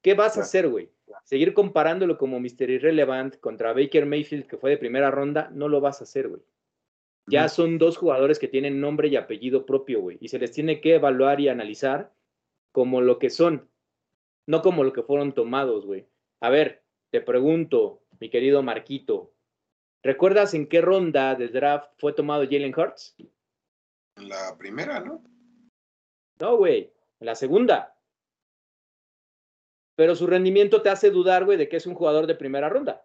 ¿Qué vas a hacer, güey? Seguir comparándolo como Mr. Irrelevant contra Baker Mayfield, que fue de primera ronda, no lo vas a hacer, güey. Ya son dos jugadores que tienen nombre y apellido propio, güey, y se les tiene que evaluar y analizar como lo que son, no como lo que fueron tomados, güey. A ver, te pregunto, mi querido Marquito, ¿recuerdas en qué ronda del draft fue tomado Jalen Hurts? En la primera, ¿no? No, güey, en la segunda pero su rendimiento te hace dudar, güey, de que es un jugador de primera ronda.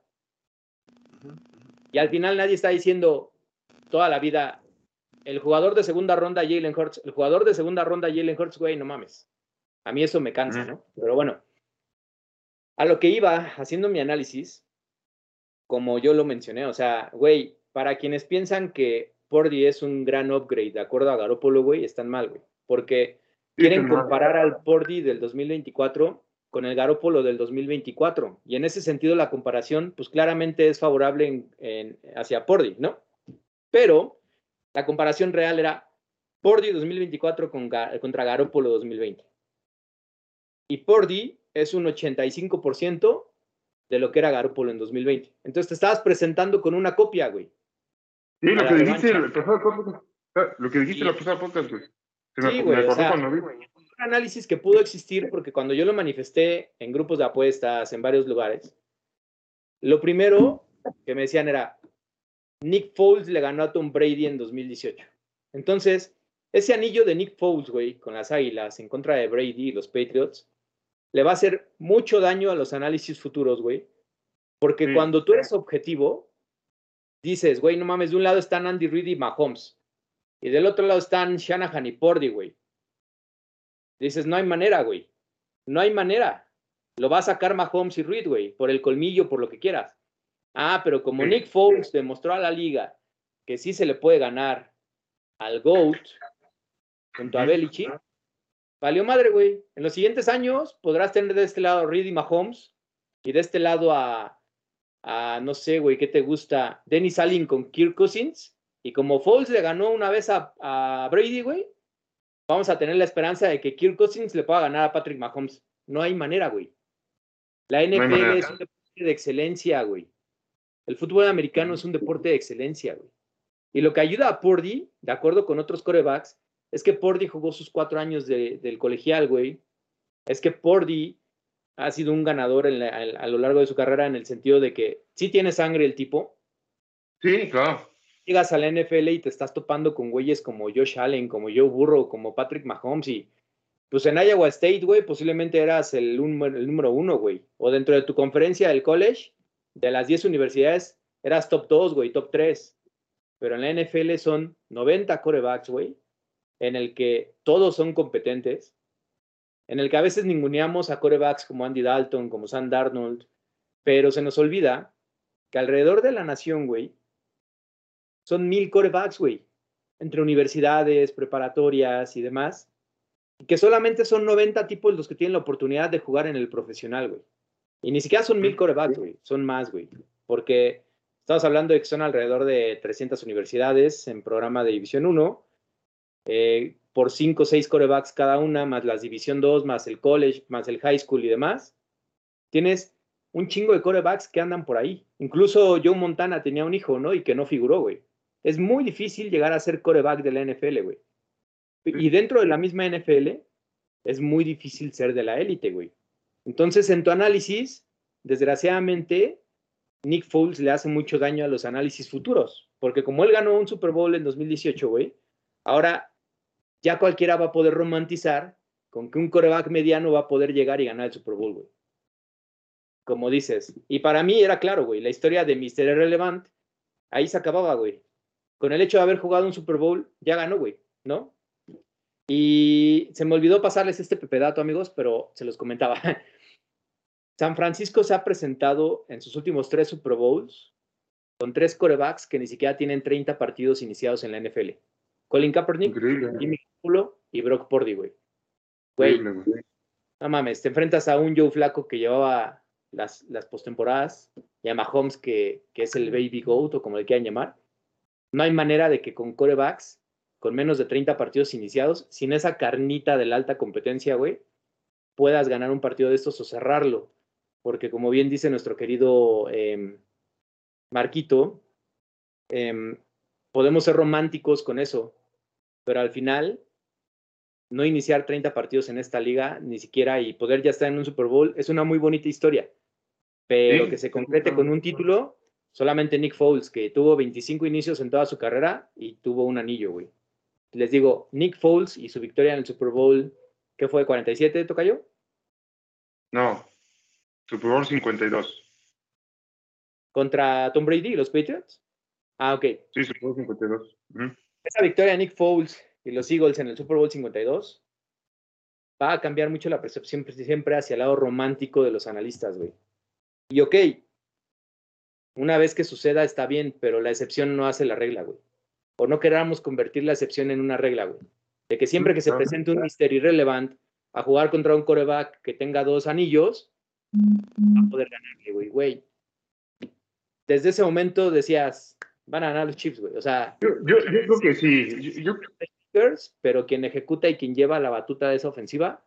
Y al final nadie está diciendo toda la vida, el jugador de segunda ronda, Jalen Hurts, el jugador de segunda ronda, Jalen Hurts, güey, no mames. A mí eso me cansa, ¿no? Pero bueno, a lo que iba haciendo mi análisis, como yo lo mencioné, o sea, güey, para quienes piensan que Pordy es un gran upgrade de acuerdo a Garoppolo, güey, están mal, güey, porque quieren comparar al Pordy del 2024 con el Garópolo del 2024. Y en ese sentido la comparación, pues claramente es favorable en, en, hacia Pordy, ¿no? Pero la comparación real era Pordy 2024 con, contra Garópolo 2020. Y Pordy es un 85% de lo que era Garópolo en 2020. Entonces te estabas presentando con una copia, güey. Sí, lo que, dijiste, lo, lo que dijiste, la pasada podcast, güey. Se sí, güey, me o sea, cuando vi, análisis que pudo existir porque cuando yo lo manifesté en grupos de apuestas en varios lugares, lo primero que me decían era, Nick Foles le ganó a Tom Brady en 2018. Entonces, ese anillo de Nick Foles, güey, con las Águilas en contra de Brady y los Patriots, le va a hacer mucho daño a los análisis futuros, güey, porque sí. cuando tú eres objetivo, dices, güey, no mames, de un lado están Andy Reid y Mahomes, y del otro lado están Shanahan y Pordy, güey. Dices, no hay manera, güey. No hay manera. Lo va a sacar Mahomes y Reed, güey, por el colmillo, por lo que quieras. Ah, pero como sí. Nick Foles demostró a la liga que sí se le puede ganar al GOAT junto a Belichick, valió madre, güey. En los siguientes años podrás tener de este lado a Reed y Mahomes y de este lado a, a no sé, güey, ¿qué te gusta? Dennis Allen con Kirk Cousins Y como Foles le ganó una vez a, a Brady, güey, vamos a tener la esperanza de que Kirk Cousins le pueda ganar a Patrick Mahomes. No hay manera, güey. La NFL es un deporte de excelencia, güey. El fútbol americano es un deporte de excelencia, güey. Y lo que ayuda a Purdy, de acuerdo con otros corebacks, es que Purdy jugó sus cuatro años de- del colegial, güey. Es que Purdy ha sido un ganador en la- a, a lo largo de su carrera en el sentido de que sí tiene sangre el tipo. Sí, claro. Llegas a la NFL y te estás topando con güeyes como Josh Allen, como Joe Burrow, como Patrick Mahomes y pues en Iowa State, güey, posiblemente eras el, número- el número uno, güey. O dentro de tu conferencia del college, de las 10 universidades, eras top 2, güey, top 3. Pero en la NFL son 90 corebacks, güey, en el que todos son competentes, en el que a veces ninguneamos a corebacks como Andy Dalton, como Sam Darnold, pero se nos olvida que alrededor de la nación, güey, son mil corebacks, güey, entre universidades, preparatorias y demás, y que solamente son 90 tipos los que tienen la oportunidad de jugar en el profesional, güey. Y ni siquiera son mil corebacks, güey, son más, güey, porque estamos hablando de que son alrededor de 300 universidades en programa de División 1, eh, por 5 o 6 corebacks cada una, más las División 2, más el college, más el high school y demás. Tienes un chingo de corebacks que andan por ahí. Incluso Joe Montana tenía un hijo, ¿no? Y que no figuró, güey. Es muy difícil llegar a ser coreback de la NFL, güey. Y dentro de la misma NFL, es muy difícil ser de la élite, güey. Entonces, en tu análisis, desgraciadamente, Nick Foles le hace mucho daño a los análisis futuros. Porque como él ganó un Super Bowl en 2018, güey, ahora ya cualquiera va a poder romantizar con que un coreback mediano va a poder llegar y ganar el Super Bowl, güey. Como dices. Y para mí era claro, güey, la historia de Mr. Irrelevant, ahí se acababa, güey. Con el hecho de haber jugado un Super Bowl, ya ganó, güey, ¿no? Y se me olvidó pasarles este pepedato, amigos, pero se los comentaba. <laughs> San Francisco se ha presentado en sus últimos tres Super Bowls con tres corebacks que ni siquiera tienen 30 partidos iniciados en la NFL. Colin Kaepernick. Jimmy Y Brock Purdy, güey. Güey. no mames, te enfrentas a un Joe Flaco que llevaba las, las postemporadas y a Mahomes que, que es el Baby Goat o como le quieran llamar. No hay manera de que con corebacks, con menos de 30 partidos iniciados, sin esa carnita de la alta competencia, güey, puedas ganar un partido de estos o cerrarlo. Porque como bien dice nuestro querido em, Marquito, em, podemos ser románticos con eso, pero al final no iniciar 30 partidos en esta liga, ni siquiera, y poder ya estar en un Super Bowl, es una muy bonita historia. Pero Sí, que se concrete con un título, solamente Nick Foles, que tuvo 25 inicios en toda su carrera y tuvo un anillo, güey. Les digo, Nick Foles y su victoria en el Super Bowl, ¿qué fue? ¿47, Tocayo? No. Super Bowl 52. Contra Tom Brady y los Patriots. Ah, ok. Sí, Super Bowl 52. Ujú. esa victoria de Nick Foles y los Eagles en el Super Bowl 52 va a cambiar mucho la percepción siempre hacia el lado romántico de los analistas, güey. Y ok, una vez que suceda está bien, pero la excepción no hace la regla, güey. O no queramos convertir la excepción en una regla, güey. De que siempre que se presente un Mister Irrelevant a jugar contra un coreback que tenga dos anillos, va a poder ganarle, güey, güey. Desde ese momento decías, van a ganar los Chiefs, güey. O sea, Yo, yo, yo creo que sí. Yo, pero quien ejecuta y quien lleva la batuta de esa ofensiva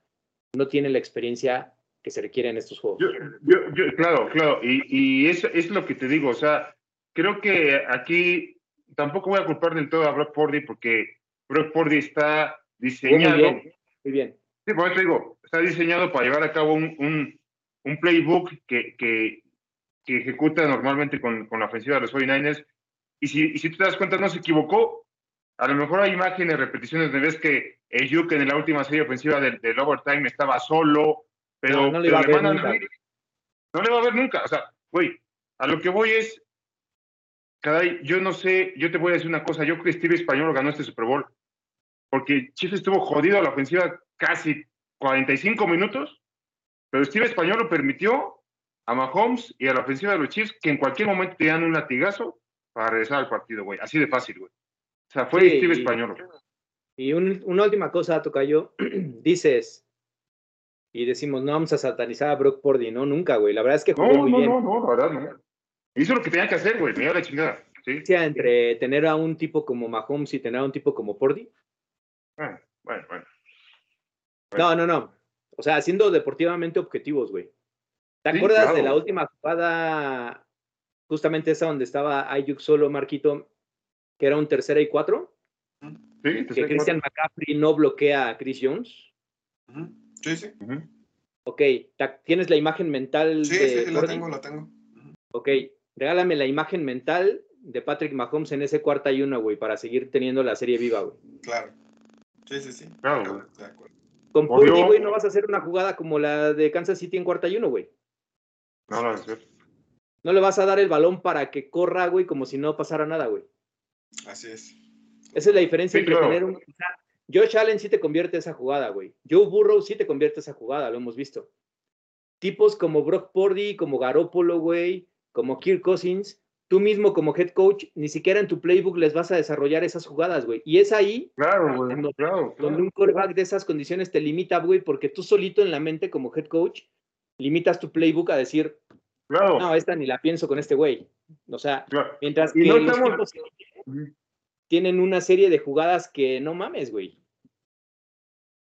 no tiene la experiencia que se requiere en estos juegos. Yo, yo- yo- claro, claro, y, y eso es lo que te digo, o sea, creo que aquí tampoco voy a culpar del todo a Brock Purdy porque Brock Purdy está Jugó muy diseñado, bien, muy bien. sí, por eso te digo, está diseñado para llevar a cabo un, un, un playbook que, que, que ejecuta normalmente con, con la ofensiva de los 49ers, y si, y si tú te das cuenta, no se equivocó, a lo mejor hay imágenes, repeticiones de ves que Ayuk en la última serie ofensiva del, del overtime estaba solo, pero, No, no le pero mandan nunca. no le va a ver nunca. O sea, güey, a lo que voy es, caray, yo no sé, yo te voy a decir una cosa, yo creo que Steve Español ganó este Super Bowl, porque Chiefs estuvo jodido a la ofensiva casi 45 minutos, pero Steve Español lo permitió a Mahomes y a la ofensiva de los Chiefs que en cualquier momento te dan un latigazo para regresar al partido, güey. Así de fácil, güey. O sea, fue Sí, Steve Español. Y un- una última cosa, Tocayo, <clears throat> dices, y decimos, no vamos a satanizar a Brock Purdy, no, nunca, güey. La verdad es que jugó No, muy no, bien. no, no, la verdad, no. Hizo lo que tenía que hacer, güey. Me dio la chingada. diferencia entre tener a un tipo como Mahomes y tener a un tipo como Pordy? Bueno, bueno, bueno. No, no, no. O sea, siendo deportivamente objetivos, güey. ¿Te Sí, acuerdas de la última jugada, justamente esa donde estaba Ayuk solo, Marquito, que era un tercera y cuatro? Sí, Que Christian McCaffrey no bloquea a Chris Jones. Sí, sí. Ok, ¿tienes la imagen mental Sí, de sí, la tengo, la tengo. Ok, regálame la imagen mental de Patrick Mahomes en ese cuarta y uno, güey, para seguir teniendo la serie viva, güey. Claro. Sí, sí, sí. Claro, De acuerdo, de acuerdo. Con. Purdy, güey, no vas a hacer una jugada como la de Kansas City en cuarta y uno, güey. No, no, sí. No le vas a dar el balón para que corra, güey, como si no pasara nada, güey. Así es. Esa es la diferencia Sí, entre claro. tener un... o sea, Josh Allen sí te convierte esa jugada, güey. Joe Burrow sí te convierte esa jugada, lo hemos visto. Tipos como Brock Purdy, como Garoppolo, güey, como Kirk Cousins, tú mismo como head coach, ni siquiera en tu playbook les vas a desarrollar esas jugadas, güey. Y es ahí Claro, güey. No, Claro, donde un quarterback de esas condiciones te limita, güey, porque tú solito en la mente como head coach limitas tu playbook a decir, Claro, no, esta ni la pienso con este güey. O sea, claro. mientras que Y no los estamos- tipos Tienen una serie de jugadas que no mames, güey.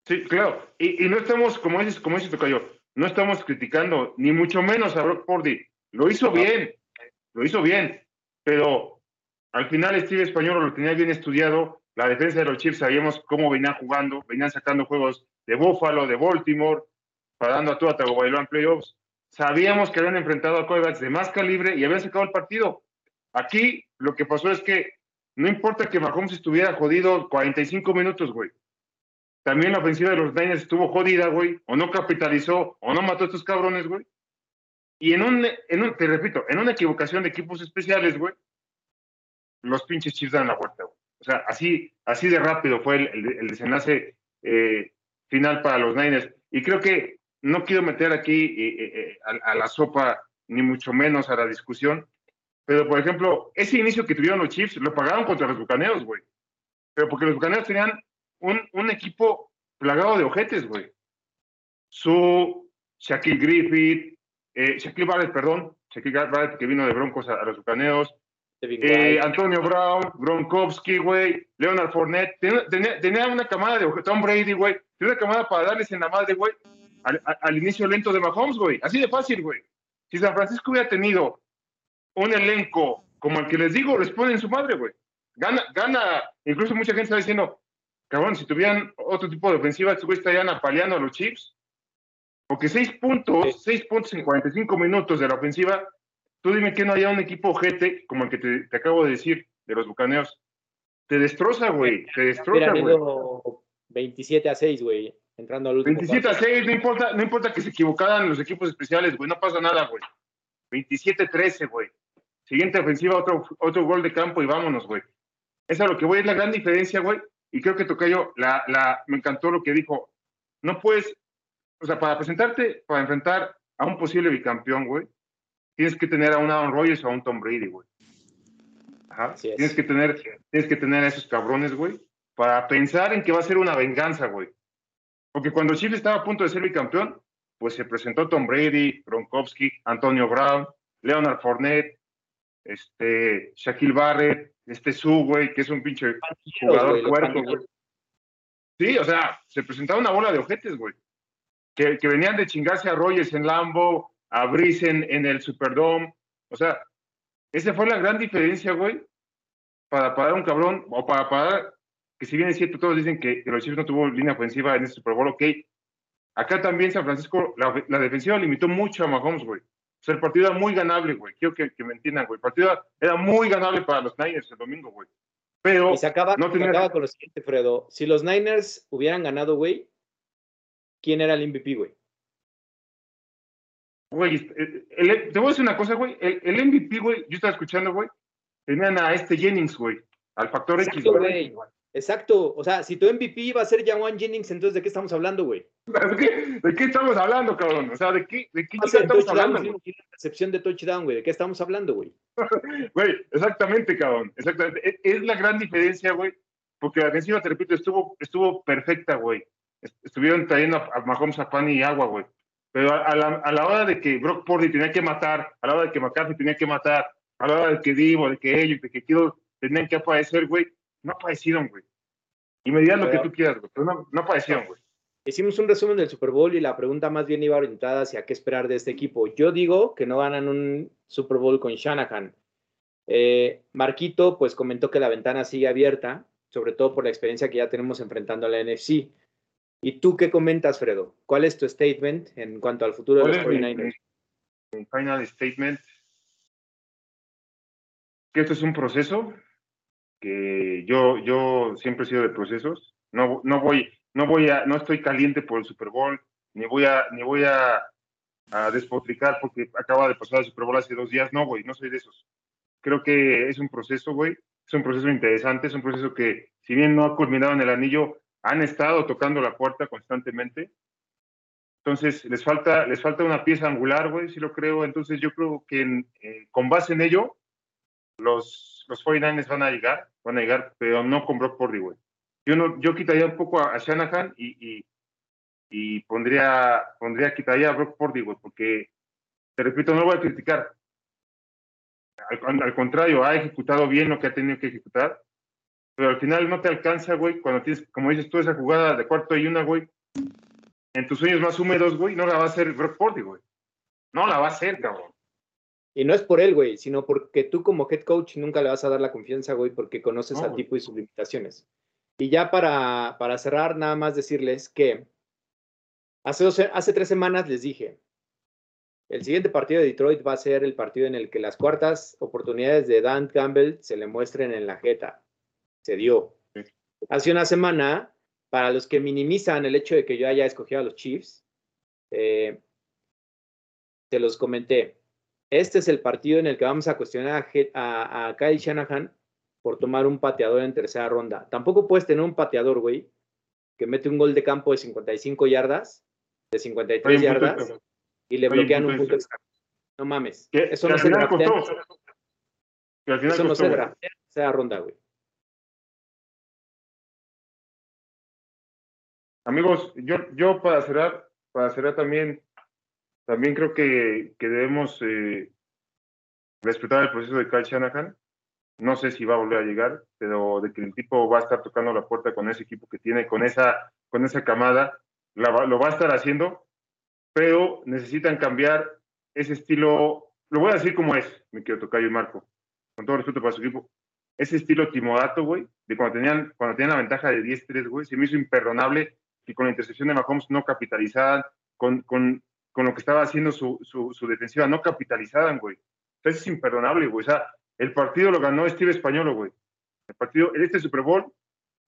Sí, claro. Y, y no estamos, como dices, como dices Tocayo, no estamos criticando, ni mucho menos a Brock Purdy. Lo hizo bien, lo hizo bien, pero al final Steve Español lo tenía bien estudiado. La defensa de los Chiefs sabíamos cómo venían jugando, venían sacando juegos de Buffalo, de Baltimore, parando a Tua Tagovailoa en playoffs. Sabíamos que habían enfrentado a quarterbacks de más calibre y habían sacado el partido. Aquí lo que pasó es que no importa que Mahomes estuviera jodido 45 minutos, güey. También la ofensiva de los Niners estuvo jodida, güey, o no capitalizó, o no mató a estos cabrones, güey. Y en un, en un, te repito, en una equivocación de equipos especiales, güey, los pinches Chiefs dan la vuelta, güey. O sea, así, así de rápido fue el, desenlace eh, final para los Niners. Y creo que no quiero meter aquí eh, eh, a la sopa, ni mucho menos a la discusión, pero por ejemplo, ese inicio que tuvieron los Chiefs lo pagaron contra los Bucaneos, güey. Pero porque los Bucaneos tenían un, un equipo plagado de ojetes, güey. Su, Shaquille Griffith, eh, Shaquille Barrett, perdón, Shaquille Barrett que vino de Broncos a, a los Bucaneos, Devin eh. Antonio Brown, Gronkowski, güey, Leonard Fournette, tenía, tenía- tenía una camada de Tom Brady, güey, tenía una camada para darles en la madre, güey, al inicio lento de Mahomes, güey, así de fácil, güey. Si San Francisco hubiera tenido un elenco como el que les digo, les ponen su madre, güey. Gana, gana, incluso mucha gente está diciendo, cabrón, si tuvieran otro tipo de ofensiva, estos güeyes estarían apaleando a los Chiefs. Porque seis puntos, seis puntos en 45 minutos de la ofensiva, tú dime que no haya un equipo ojete como el que te, te acabo de decir, de los bucaneos. Te destroza, güey, te destroza, güey. ido 27 a 6, güey, entrando al último 27 a cuarto. 6, no importa, no importa que se equivocaran los equipos especiales, güey, no pasa nada, güey. 27 a 13, güey. Siguiente ofensiva, otro, otro gol de campo y vámonos, güey. Esa es lo que voy, es la gran diferencia, güey. Y creo que Tocayo, la, la, me encantó lo que dijo. No puedes, o sea, para presentarte, para enfrentar a un posible bicampeón, güey, tienes que tener a un Aaron Rodgers o a un Tom Brady, güey. Ajá. Tienes que tener, tienes que tener a esos cabrones, güey, para pensar en que va a ser una venganza, güey. Porque cuando Chile estaba a punto de ser bicampeón, pues se presentó Tom Brady, Gronkowski, Antonio Brown, Leonard Fournette, este, Shaquille Barrett, este Su, güey, que es un pinche jugador pandilleros. güey. Sí, o sea, se presentaba una bola de ojetes, güey. Que, que venían de chingarse a Rogers en Lambo, a Brice en, en el Superdome. O sea, esa fue la gran diferencia, güey, para parar un cabrón, o para parar, que si bien es cierto, todos dicen que, que los Chiefs no tuvo línea ofensiva en este Super Bowl, ok. Acá también San Francisco, la, la defensiva limitó mucho a Mahomes, güey. O sea, el partido era muy ganable, güey. Quiero que, que me entiendan, güey. El partido era muy ganable para los Niners el domingo, güey. Pero Y se acaba, no se tenía- acaba con lo siguiente, Fredo. Si los Niners hubieran ganado, güey, ¿quién era el MVP, güey? Güey, el- te voy a decir una cosa, güey. El, el MVP, güey, yo estaba escuchando, güey. Tenían a este Jennings, güey. Al factor X, Exacto, güey. güey. Exacto. O sea, si tu MVP iba a ser Jawan Jennings, entonces ¿de qué estamos hablando, güey? ¿De qué, de qué estamos hablando, cabrón? O sea, ¿de qué, de qué Va a chica ser estamos hablando, recepción de touchdown, güey. ¿De qué estamos hablando, güey? <laughs> Güey, exactamente, cabrón. Exactamente. Es, es la gran diferencia, güey. Porque la defensiva, te repito, estuvo, estuvo perfecta, güey. Est- Estuvieron trayendo a, a Mahomes a pan y agua, güey. Pero a, a la, a la hora de que Brock Purdy tenía que matar, a la hora de que McCarthy tenía que matar, a la hora de que digo, de que ellos, de que quiero, tenían que aparecer, güey, no aparecieron, güey. Y me dirás lo que tú quieras, güey, pero no, no aparecieron, güey. Hicimos un resumen del Super Bowl y la pregunta más bien iba orientada hacia qué esperar de este equipo. Yo digo que no ganan un Super Bowl con Shanahan. Eh, Marquito, pues comentó que la ventana sigue abierta, sobre todo por la experiencia que ya tenemos enfrentando a la NFC. ¿Y tú qué comentas, Fredo? ¿Cuál es tu statement en cuanto al futuro de ¿Cuál los es mi- 49ers? mi- mi final statement? Que esto es un proceso, que yo, yo siempre he sido de procesos. No, no voy, no voy a, no estoy caliente por el Super Bowl, ni voy a, ni voy a, despotricar porque acaba de pasar el Super Bowl hace dos días. No, güey, no soy de esos. Creo que es un proceso, güey. Es un proceso interesante, es un proceso que, si bien no ha culminado en el anillo, han estado tocando la puerta constantemente. Entonces, les falta, les falta una pieza angular, güey, sí lo creo. Entonces, yo creo que eh, con base en ello, los, los 49ers van a llegar, van a llegar, pero no con Brock Purdy, güey. Yo, no, yo quitaría un poco a, a Shanahan y, y, y pondría, pondría, quitaría a Brock güey, porque, te repito, no lo voy a criticar. Al, al contrario, ha ejecutado bien lo que ha tenido que ejecutar, pero al final no te alcanza, güey, cuando tienes, como dices tú, esa jugada de cuarto y una, güey, en tus sueños más húmedos, güey, no la va a hacer Brock Purdy, güey. No la va a hacer, cabrón. Y no es por él, güey, sino porque tú como head coach nunca le vas a dar la confianza, güey, porque conoces No, al güey. tipo y sus limitaciones. Y ya para, para cerrar, nada más decirles que hace, dos, hace tres semanas les dije, el siguiente partido de Detroit va a ser el partido en el que las cuartas oportunidades de Dan Campbell se le muestren en la jeta. Se dio. Hace una semana, para los que minimizan el hecho de que yo haya escogido a los Chiefs, eh, te los comenté. Este es el partido en el que vamos a cuestionar a, a Kyle Shanahan por tomar un pateador en tercera ronda. Tampoco puedes tener un pateador, güey, que mete un gol de campo de 55 yardas, de 53 Oye, yardas, y le Oye, bloquean un punto extra. No mames. Eso no se draftea eso no se draftea en tercera ronda, güey. Amigos, yo, yo para cerrar, para cerrar también, también creo que, que debemos eh, respetar el proceso de Kyle Shanahan. No sé si va a volver a llegar, pero de que el tipo va a estar tocando la puerta con ese equipo que tiene, con esa, con esa camada, lo va a estar haciendo, pero necesitan cambiar ese estilo, lo voy a decir como es, mi querido Tocayo y Marco, con todo respeto para su equipo, ese estilo timorato, güey, de cuando tenían, cuando tenían la ventaja de 10-3, güey, se me hizo imperdonable que con la intercepción de Mahomes no capitalizaran, con, con, con lo que estaba haciendo su, su, su defensiva, no capitalizaran, güey. Entonces es imperdonable, güey. O el partido lo ganó Steve Españolo, güey. El partido, en este Super Bowl,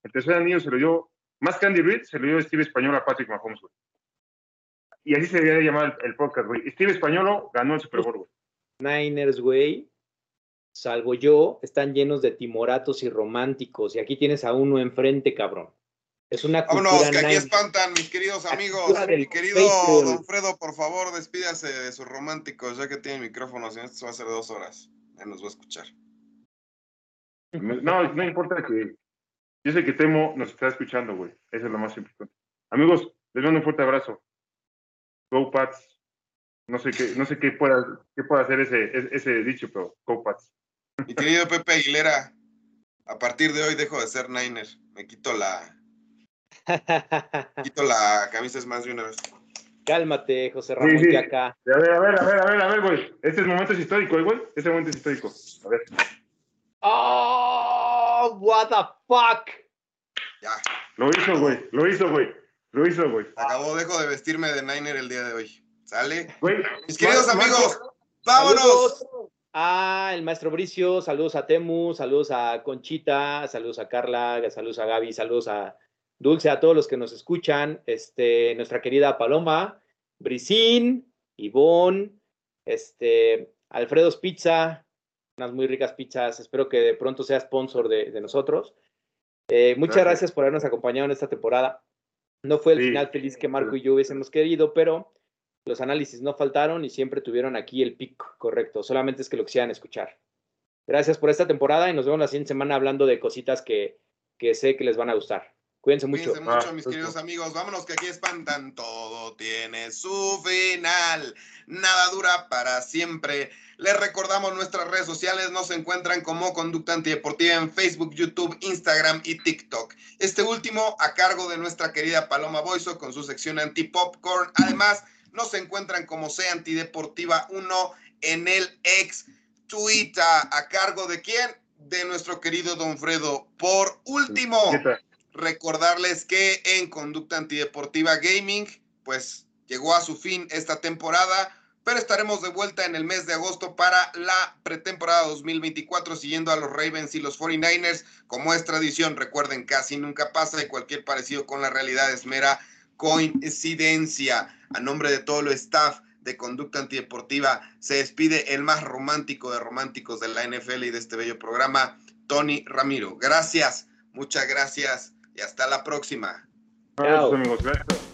el tercer anillo se lo dio, más que Andy Reid, se lo dio Steve Españolo a Patrick Mahomes, güey. Y así se debería de llamar el, el podcast, güey. Steve Españolo ganó el Super Bowl, güey. Niners, güey, salvo yo, están llenos de timoratos y románticos. Y aquí tienes a uno enfrente, cabrón. Es una cultura Vámonos, que aquí espantan, mis queridos amigos. Mi querido. Don Fredo, por favor, despídase de sus románticos, ya que tiene micrófono, si no, esto va a ser dos horas. Ya nos va a escuchar. No, no importa que. Yo sé que Temo nos está escuchando, güey. Eso es lo más importante. Amigos, les mando un fuerte abrazo. Go Pats. No sé qué, no sé qué pueda, qué pueda hacer ese, ese, ese dicho, pero Go Pats. Mi querido Pepe Aguilera, a partir de hoy dejo de ser Niner. Me quito la, <laughs> quito la camisa es más de una vez. Cálmate, José Ramón Sí, sí. Yaca. A ver, a ver, a ver, a ver, a ver, güey. Este es momento histórico, ¿eh, güey. Este momento es histórico. A ver. ¡Oh! ¿What the fuck? Ya, Lo hizo, güey. Lo hizo, güey. Lo hizo, güey. acabó, dejo de vestirme de Niner el día de hoy. ¿Sale? Güey. Mis queridos amigos, vámonos. Saludos a el maestro Bricio, saludos a Temu, saludos a Conchita, saludos a Carla, saludos a Gaby, saludos a Dulce, a todos los que nos escuchan, este, nuestra querida Paloma, Brisín, Ivonne, este, Alfredo's Pizza, unas muy ricas pizzas, espero que de pronto sea sponsor de, de nosotros. Eh, muchas Gracias. gracias por habernos acompañado en esta temporada. No fue el Sí. final feliz que Marco y yo hubiésemos querido, pero los análisis no faltaron y siempre tuvieron aquí el pick correcto. Solamente es que lo quisieran escuchar. Gracias por esta temporada y nos vemos la siguiente semana hablando de cositas que, que sé que les van a gustar. Cuídense mucho. Cuídense mucho, Ah, mis queridos amigos. Vámonos que aquí espantan. Todo tiene su final. Nada dura para siempre. Les recordamos nuestras redes sociales. Nos encuentran como Conducta Antideportiva en Facebook, YouTube, Instagram y TikTok. Este último a cargo de nuestra querida Paloma Boiso con su sección anti-popcorn. Además, nos encuentran como C Antideportiva 1 en el ex Twitter. ¿A cargo de quién? De nuestro querido Don Fredo. Por último ¿Qué? Recordarles que en Conducta Antideportiva Gaming, pues llegó a su fin esta temporada, pero estaremos de vuelta en el mes de agosto para la pretemporada 2024, siguiendo a los Ravens y los 49ers. Como es tradición, recuerden, casi nunca pasa y cualquier parecido con la realidad es mera coincidencia. A nombre de todo el staff de Conducta Antideportiva, se despide el más romántico de románticos de la NFL y de este bello programa, Tony Ramiro. Gracias, muchas gracias y hasta la próxima. Adiós, amigos. Gracias.